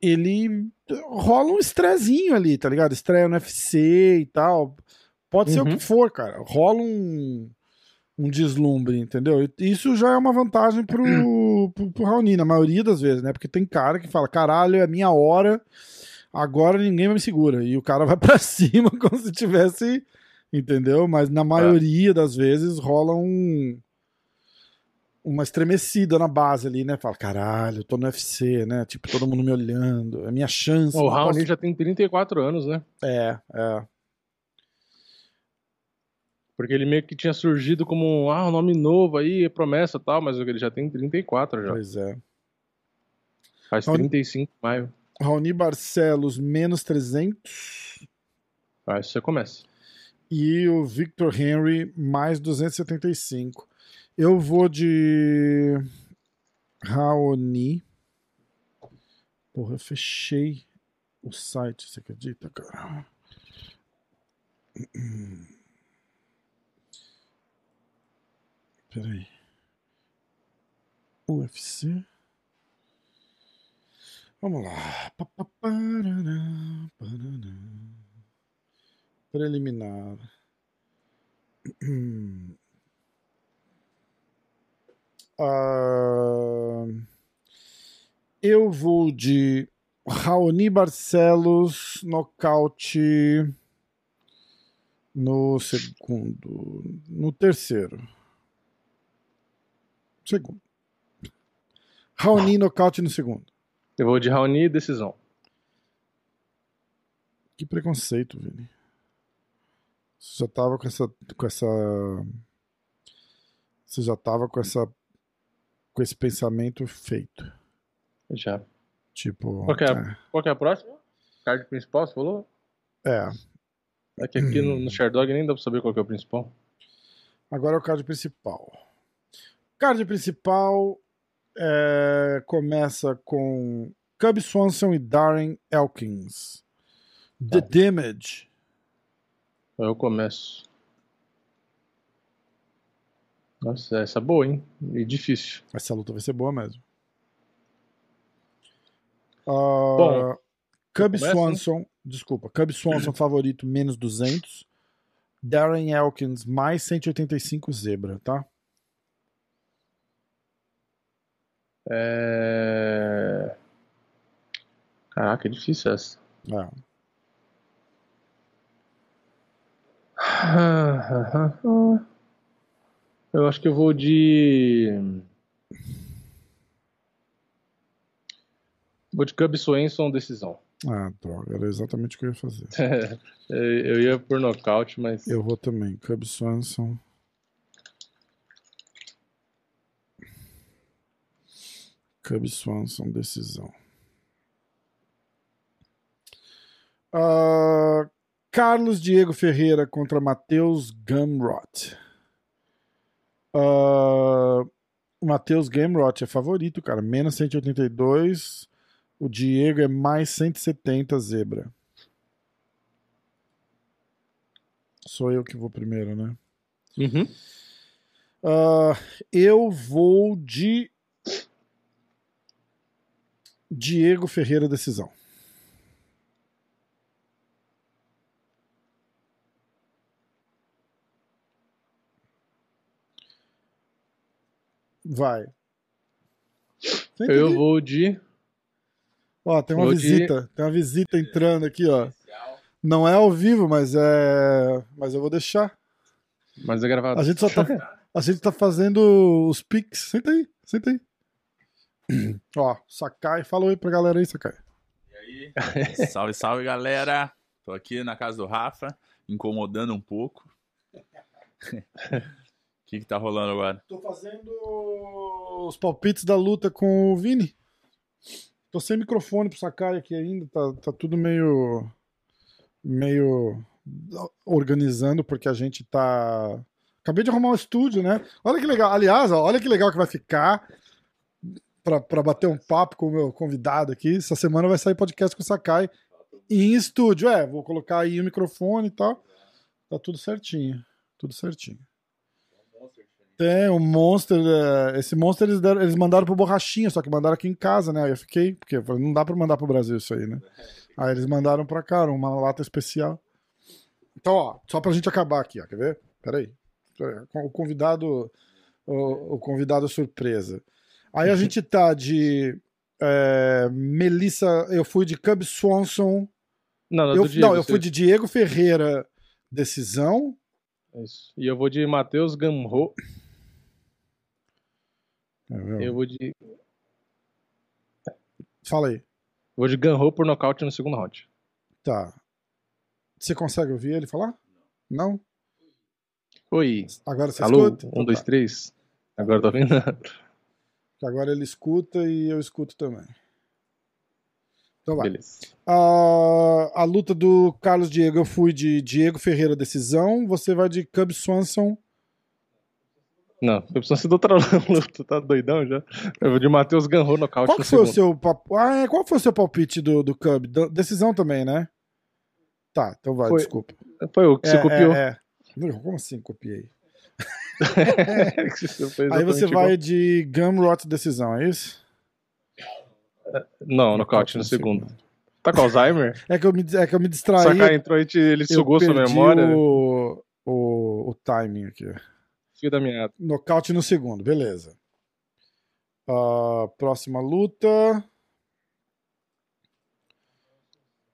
Ele. Rola um estrezinho ali, tá ligado? Estreia no UFC e tal. Pode ser o Uhum. que for, cara. Rola um. Um deslumbre, entendeu? Isso já é uma vantagem pro, pro, pro Raoni, na maioria das vezes, né? Porque tem cara que fala: caralho, é a minha hora, agora ninguém me segura. E o cara vai *laughs* pra cima *laughs* como se tivesse. Entendeu? Mas na maioria das vezes rola um. Uma estremecida na base ali, né? Fala, caralho, eu tô no UFC, né? Tipo, todo mundo me olhando, é minha chance. O Raoni posso- já tem 34 anos, né? É, é. Porque ele meio que tinha surgido como um, ah, um nome novo aí, promessa e tal, mas ele já tem 34 já. Pois é. Faz Raoni- 35 em maio. Raoni Barcelos, menos 300. Aí você começa. E o Victor Henry, mais 275. Eu vou de Raoni. Porra, eu fechei o site, você acredita, cara? Peraí. UFC. Vamos lá. Preliminar. *clears throat* Ah, eu vou de Raoni Barcelos, nocaute no segundo. No terceiro. Segundo. Raoni nocaute no segundo. Eu vou de Raoni e decisão. Que preconceito, Vini. Você já tava com essa. com essa. Você já tava com essa. com esse pensamento feito. Já. Tipo. Qual que é? Qual é a próxima? Card principal, você falou? é. É que aqui no, no Sherdog nem dá pra saber qual que é o principal. Agora é o card principal. Card principal é, começa com Cub Swanson e Darren Elkins. The Tá. Damage. Eu começo. Nossa, essa é boa, hein? E difícil. Essa luta vai ser boa mesmo. Bom, Ah, Cub começa, né? Swanson, desculpa, Cub Swanson favorito menos 200. Darren Elkins mais 185 zebra, tá? É... Caraca, é difícil essa. É. Eu acho que eu vou de. Vou de Cub Swenson decisão. Ah, droga, era exatamente o que eu ia fazer. *laughs* eu ia por nocaute, mas. Eu vou também, Cub Swanson. Cub Swanson, decisão. Uh, Carlos Diego Ferreira contra Matheus Gamrot. Uh, Matheus Gamrot é favorito, cara. Menos 182. O Diego é mais 170 zebra. Sou eu que vou primeiro, né? Uhum. Uh, eu vou de Diego Ferreira decisão. Vai. Eu vou de. Ó, tem uma vou visita. De... Tem uma visita entrando aqui, ó. Não é ao vivo, mas é. Mas eu vou deixar. Mas é gravado. A gente só tá. *laughs* A gente tá fazendo os pics. Senta aí, senta aí. Ó, Sakai, fala oi pra galera aí, Sakai. E aí? *laughs* salve, salve, galera. Tô aqui na casa do Rafa, incomodando um pouco. O *laughs* que que tá rolando agora? Tô fazendo os palpites da luta com o Vini. Tô sem microfone pro Sakai aqui ainda, tá, tá tudo meio. meio. organizando, porque a gente tá. Acabei de arrumar um estúdio, né? Olha que legal. Aliás, ó, olha que legal que vai ficar para bater um papo com o meu convidado aqui. Essa semana vai sair podcast com o Sakai em estúdio. É, vou colocar aí o microfone e tal. Tá tudo certinho. Tudo certinho. Tem um Monster. É, esse Monster eles, deram, eles mandaram pro Borrachinha, só que mandaram aqui em casa, né? Aí eu fiquei, porque não dá pra mandar pro Brasil isso aí, né? Aí eles mandaram pra cá, uma lata especial. Então, ó, só pra gente acabar aqui, ó. Quer ver? Peraí. O convidado. O, o convidado surpresa. Aí a gente tá de é, Melissa, eu fui de Cub Swanson. Não, não, eu, Diego, não, eu fui de Diego Ferreira, decisão. Isso. E eu vou de Matheus Gamro. É eu vou de. Fala aí. Vou de Ganro por nocaute no segundo round. Tá. Você consegue ouvir ele falar? Não? Oi. Agora você Alô? escuta? Um, então dois, tá. três. Agora tô vendo. Que agora ele escuta e eu escuto também. Então vai. Beleza. A, a luta do Carlos Diego, eu fui de Diego Ferreira decisão. Você vai de Cub Swanson. Não, eu preciso ser do outra *laughs* luta, tá doidão já? Eu vou de Matheus Ganro no Qual que foi o seu ah, é, qual foi o seu palpite do, do Cub? Decisão também, né? Tá, então vai, Foi. desculpa. Foi o que você É, copiou. é, é. Como assim copiei? Você *laughs* Aí você vai de Gumrot decisão, é isso? igual. Não, nocaute no segundo. Tá com Alzheimer? *laughs* É que eu me, é que eu me distraí. Sakai entrou e te- ele sugou sua memória. O, o, o timing aqui. Fio da minha. Nocaute no segundo, beleza. Ah, próxima luta.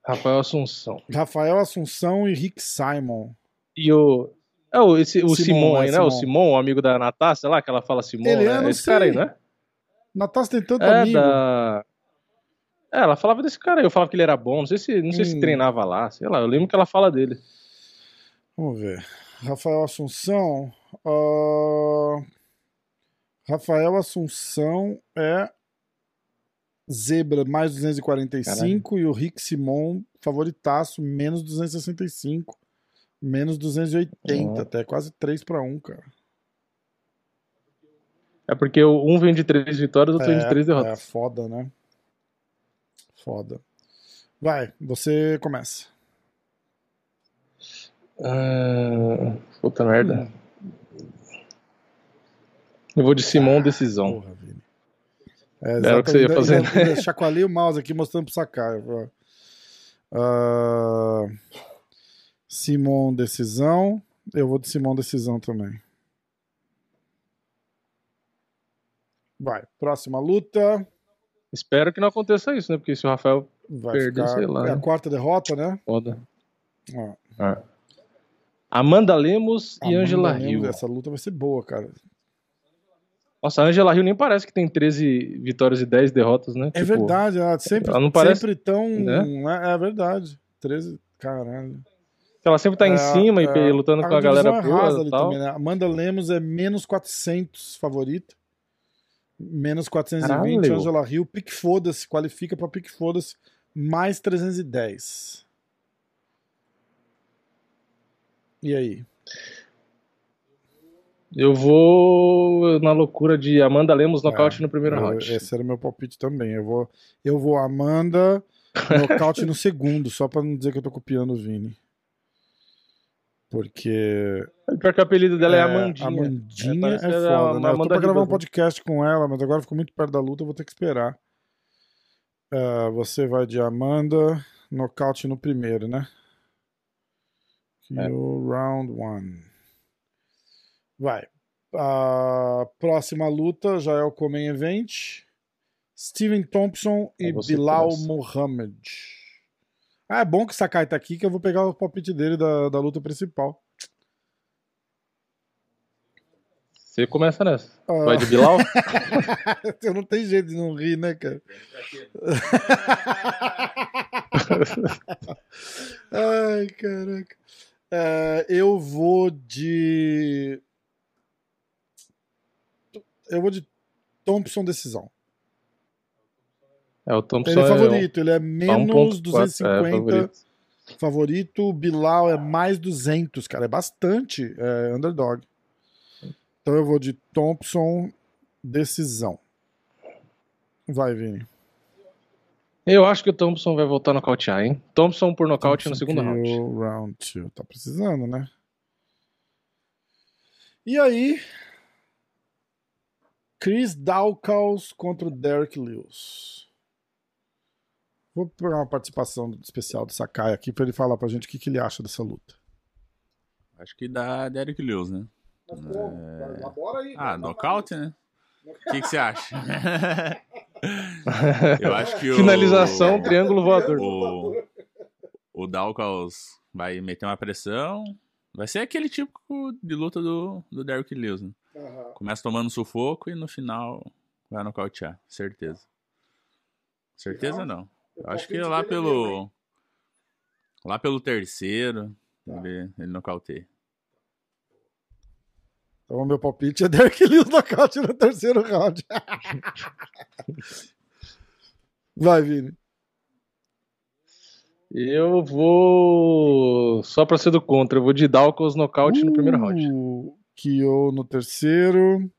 Rafael Assunção. Rafael Assunção e Rick Simon. E o. É o, esse, o Simon, Simon, é aí, né? O Simon. Simon, o amigo da Natasha lá, que ela fala Simon, Ele é, né? não Esse cara aí, sei. né? Natasha tem tanto É, amigo. da. É, ela falava desse cara aí, eu falava que ele era bom, não sei se, não sei se Hum. treinava lá, sei lá, eu lembro que ela fala dele. Vamos ver. Rafael Assunção. ah, Rafael Assunção é zebra mais 245 e o Rick Simon favoritaço menos 265, menos 280, Ó. até quase 3 para 1, cara. É porque o- um vem de três vitórias, o outro vem de três é derrotas. foda, né? Foda. Vai, você começa. Ah, puta merda. Eu vou de Simon decisão. Porra, Vini. É, Era o que você ia fazer, ainda Chacoalhei o mouse aqui mostrando pro Sakai. Ah, Simon decisão. Eu vou de Simon decisão também. Vai, próxima luta. Espero que não aconteça isso, né? Porque se o Rafael Vai Perdeu, ficar. sei lá, é a né? quarta derrota, né? foda. Ó, Ah. Amanda Lemos e Amanda Angela Lemos, Hill. Essa luta vai ser boa, cara. Nossa, a Angela Hill nem parece que tem 13 vitórias e 10 derrotas, né? É Tipo, verdade, ela sempre, ela não parece- sempre tão. né? É, é verdade. 13. Caralho. Ela sempre tá em É, cima e é. pe- lutando com a galera é boa ali e tal. também, né? Amanda Lemos é menos 400 favorito. Menos 420. Caralho. Angela Hill, pique foda-se. Qualifica pra pique foda-se. Mais 310. E aí? Eu vou na loucura de Amanda Lemos nocaute no primeiro Eu- round. Esse era o meu palpite também. Eu vou, eu vou Amanda *laughs* nocaute no segundo, só pra não dizer que eu tô copiando o Vini. Porque Pior que o apelido dela é, Amandinha. Amandinha É, é, é foda, né? Eu tô pra gravar um podcast com ela, mas agora ficou muito perto da luta, eu vou ter que esperar. Ah, você vai de Amanda, nocaute no primeiro, né? É. No round one. Vai. A próxima luta já é o Comen Event. Steven Thompson e É você Bilal. Mohamed. Ah, é bom que o Sakai tá aqui que eu vou pegar o palpite dele da, da luta principal. Você começa nessa. Ah. Vai de Bilal? *laughs* Você não tem jeito de não rir, né, cara? *laughs* Ai, caraca. É, eu vou de. Eu vou de Thompson decisão. É, o Thompson Ele é é favorito, ele é um- menos 1.4, é, 250 favorito. favorito. O Bilal é mais 200, cara. É bastante é, underdog. Então eu vou de Thompson decisão. Vai, Vini. Eu acho que o Thompson vai voltar a nocautear, hein? Thompson por nocaute no segundo round. Round 2. Tá precisando, né? E aí? Chris Dawkins contra o Derek Lewis. Vou pegar uma participação especial do Sakai aqui pra ele falar pra gente o que, que ele acha dessa luta. Acho que dá Derek Lewis, né? Aí. Ah, nocaute, né? O que, que você acha? *laughs* Eu acho que o. Finalização, triângulo voador. O, o Dawkins vai meter uma pressão. Vai ser aquele tipo de luta do, do Derrick Lewis, né? Aham. Começa tomando sufoco e no final vai nocautear, certeza. Certeza não. Acho que lá pelo. Lá pelo terceiro, ele, ele nocauteia. Então o meu palpite é *laughs* Derek Lewis nocaute no terceiro round. *laughs* Vai, Vini. Eu vou. Só pra ser do contra, eu vou de Dawkins nocaute no primeiro round. Uh, Kyo no terceiro.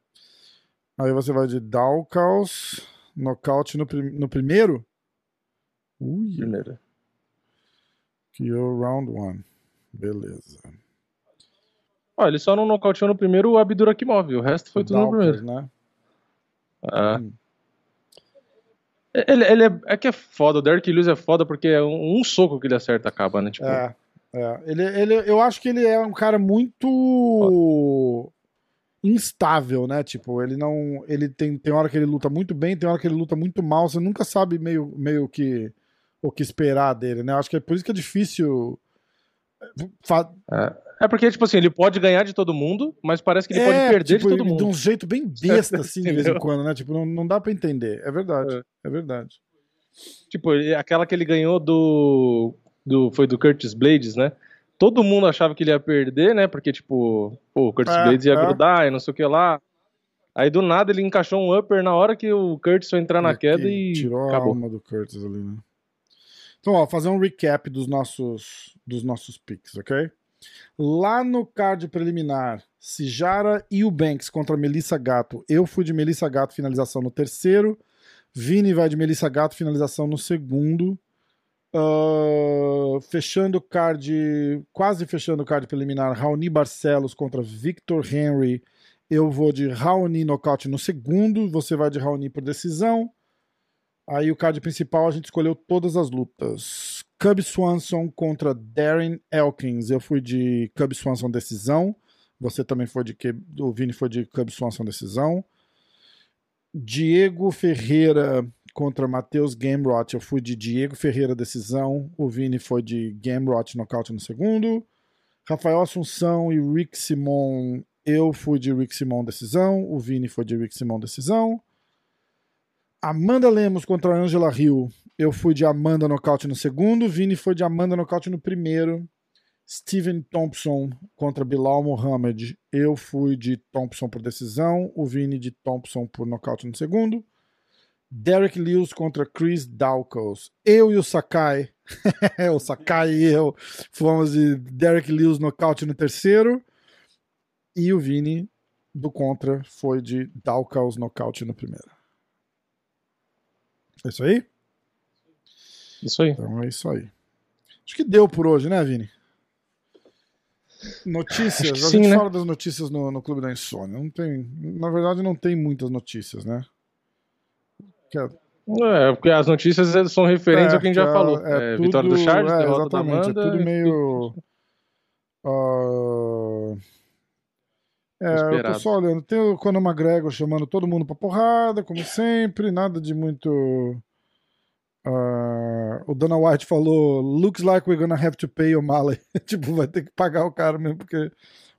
Aí você vai de Dawkins. Nocaute no, prim- no primeiro. Ui, Primeiro. Kyo round one. Beleza. Ó, ele só não nocauteou no primeiro o Abdurakimov, o resto foi tudo no primeiro. né? Ah. Hum. Ele, ele é, é que é foda, o Derek Lewis é foda porque é um, um soco que ele acerta acaba, né? Tipo, É, é. Ele, ele, eu acho que ele é um cara muito instável, né? Tipo, ele não. Ele tem, tem hora que ele luta muito bem, tem hora que ele luta muito mal. Você nunca sabe meio, meio que o que esperar dele, né? Acho que é por isso que é difícil. fa- É porque, tipo assim, ele pode ganhar de todo mundo, mas parece que ele pode É, perder tipo, de todo De mundo. um jeito bem *laughs* besta, assim, de vez em quando, né? Tipo, não, não dá pra entender. É verdade. É. É, verdade. Tipo, aquela que ele ganhou do, do. Foi do Curtis Blades, né? Todo mundo achava que ele ia perder, né? Porque, tipo, pô, o Curtis É, Blades ia é. grudar e não sei o que lá. Aí do nada ele encaixou um upper na hora que o Curtis foi entrar na Aqui, queda e tirou a acabou. alma do Curtis ali, né? Então, ó, fazer um recap dos nossos, dos nossos picks, ok? Lá no card preliminar, Sijara e o Banks contra Melissa Gato. Eu fui de Melissa Gato, finalização no terceiro. Vini vai de Melissa Gato, finalização no segundo. Ah, fechando o card, quase fechando o card preliminar, Raoni Barcelos contra Victor Henry. Eu vou de Raoni nocaute no segundo, você vai de Raoni por decisão. Aí o card principal a gente escolheu todas as lutas. Cub Swanson contra Darren Elkins. Eu fui de Cub Swanson decisão. Você também foi de que o Vini foi de Cub Swanson decisão. Diego Ferreira contra Matheus Gamrot. Eu fui de Diego Ferreira decisão. O Vini foi de Gamrot nocaute no segundo. Rafael Assunção e Rick Simon. Eu fui de Rick Simon decisão. O Vini foi de Rick Simon decisão. Amanda Lemos contra Angela Hill. Eu fui de Amanda nocaute no segundo. Vini foi de Amanda nocaute no primeiro. Steven Thompson contra Bilal Mohamed. Eu fui de Thompson por decisão. O Vini de Thompson por nocaute no segundo. Derek Lewis contra Chris Dawkins. Eu e o Sakai. *laughs* o Sakai e eu fomos de Derek Lewis nocaute no terceiro. E o Vini do contra foi de Dawkins nocaute no primeiro. É isso aí? Isso aí. Então é isso aí. Acho que deu por hoje, né, Vini? Notícias, a sim, gente né? fala das notícias no, no Clube da Insônia. Não tem, na verdade, não tem muitas notícias, né? Que é- É, porque as notícias são referentes é, ao que a gente já é- falou. é É, vitória do tudo- Charles, é, derrota da exatamente, Amanda. É tudo meio. ah, É, eu tô só olhando. Tem o Conor McGregor chamando todo mundo pra porrada, como sempre, nada de muito. ah, o Dana White falou: Looks like we're gonna have to pay O'Malley. *laughs* tipo, vai ter que pagar o cara mesmo, porque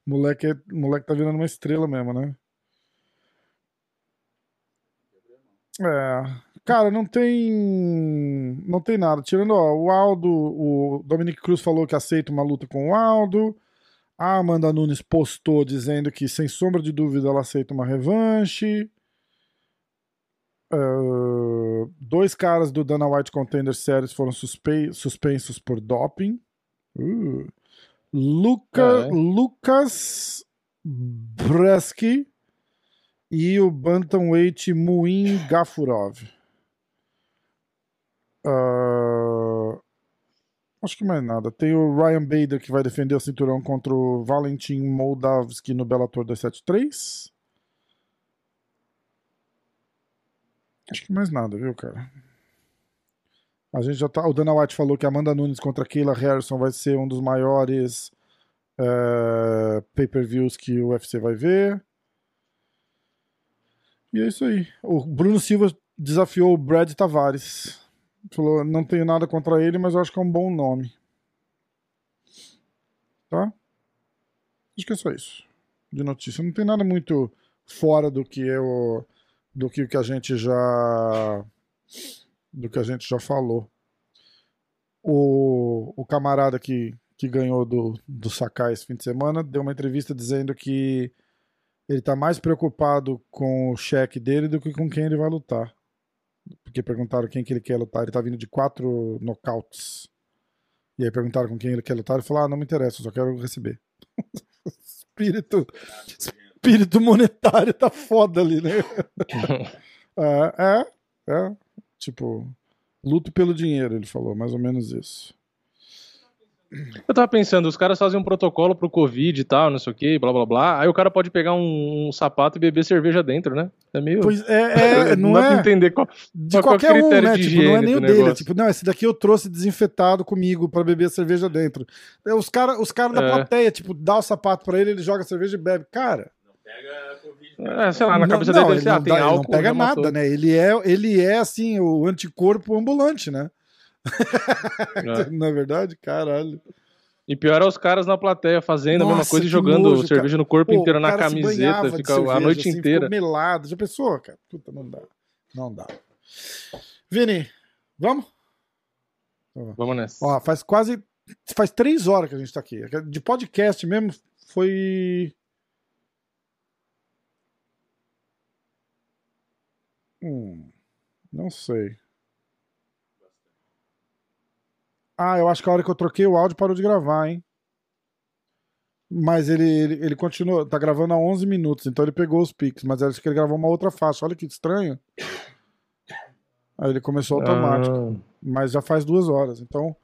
o moleque, é- moleque tá virando uma estrela mesmo, né? É. Cara, não tem. Não tem nada. Tirando, ó, o Aldo, o Dominic Cruz falou que aceita uma luta com o Aldo. A Amanda Nunes postou dizendo que, sem sombra de dúvida, ela aceita uma revanche. Ah, dois caras do Dana White Contender Series foram suspe- suspensos por doping. Uh. Luca, É. Lucas Bresky e o Bantamweight Muin Gafurov. Ah, acho que mais nada. Tem o Ryan Bader que vai defender o cinturão contra o Valentin Moldavski no Bellator 273. Acho que mais nada, viu, cara? A gente já tá. O Dana White falou que Amanda Nunes contra Kayla Harrison vai ser um dos maiores eh, pay-per-views que o UFC vai ver. E é isso aí. O Bruno Silva desafiou o Brad Tavares. Falou, não tenho nada contra ele, mas eu acho que é um bom nome. Tá? Acho que é só isso. De notícia. Não tem nada muito fora do que eu. Do que, que a gente já. Do que a gente já falou. O, o camarada que, que ganhou do, do Sakai esse fim de semana deu uma entrevista dizendo que ele tá mais preocupado com o cheque dele do que com quem ele vai lutar. Porque perguntaram quem que ele quer lutar. Ele tá vindo de quatro nocautes. E aí perguntaram com quem ele quer lutar. Ele falou: Ah, não me interessa, só quero receber. *laughs* espírito, espírito monetário tá foda ali, né? *laughs* é, é, é. Tipo, luto pelo dinheiro, ele falou, mais ou menos isso. Eu tava pensando, os caras fazem um protocolo pro Covid e tal, não sei o que, blá blá blá. Aí o cara pode pegar um, um sapato e beber cerveja dentro, né? É meio. Pois é, *laughs* é não dá pra é entender qual. de qual é qualquer um, né? Tipo, não é nem o dele. É tipo, não, esse daqui eu trouxe desinfetado comigo pra beber cerveja dentro. É, Os caras os cara da É. plateia, tipo, dá o sapato pra ele, ele joga a cerveja e bebe. Cara, É, sei lá, na não, cabeça não, dele ele ser, ah, não, tem dá- ele álcool. não pega já matou. nada, né? Ele é, ele é assim, o anticorpo ambulante, né? *laughs* É. Na verdade, caralho. E pior é os caras na plateia fazendo a mesma Nossa, coisa e jogando nojo, cerveja no corpo Pô, inteiro na cara se camiseta, fica a cerveja, noite assim, inteira. melado. Já pensou, cara? Puta, não dá. Não dá. Vini, vamos? Vamos nessa. Ó, faz quase. Faz três horas que a gente tá aqui. De podcast mesmo foi. Hum, não sei. Ah, eu acho que a hora que eu troquei o áudio parou de gravar, hein? Mas ele, ele, ele continua, tá gravando há 11 minutos, então ele pegou os pics, mas acho que ele gravou uma outra faixa. Olha que estranho. Aí ele começou automático. Ah, Mas já faz duas horas, então.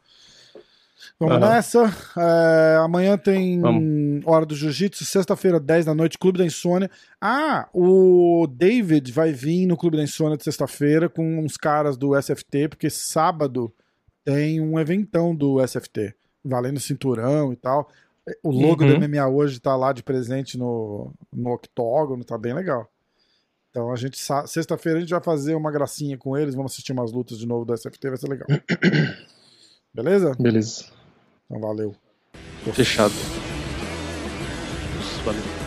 Vamos Aham. nessa. É, amanhã tem Vamos. Hora do Jiu-Jitsu, sexta-feira, 10 da noite, Clube da Insônia. Ah, o David vai vir no Clube da Insônia de sexta-feira com uns caras do SFT, porque sábado tem um eventão do SFT, valendo cinturão e tal. O logo Uhum. do MMA hoje tá lá de presente no, no octógono, tá bem legal. Então a gente sexta-feira a gente vai fazer uma gracinha com eles, vamos assistir umas lutas de novo do SFT, vai ser legal. *coughs* Beleza? beleza. Então valeu. Fechado. Valeu.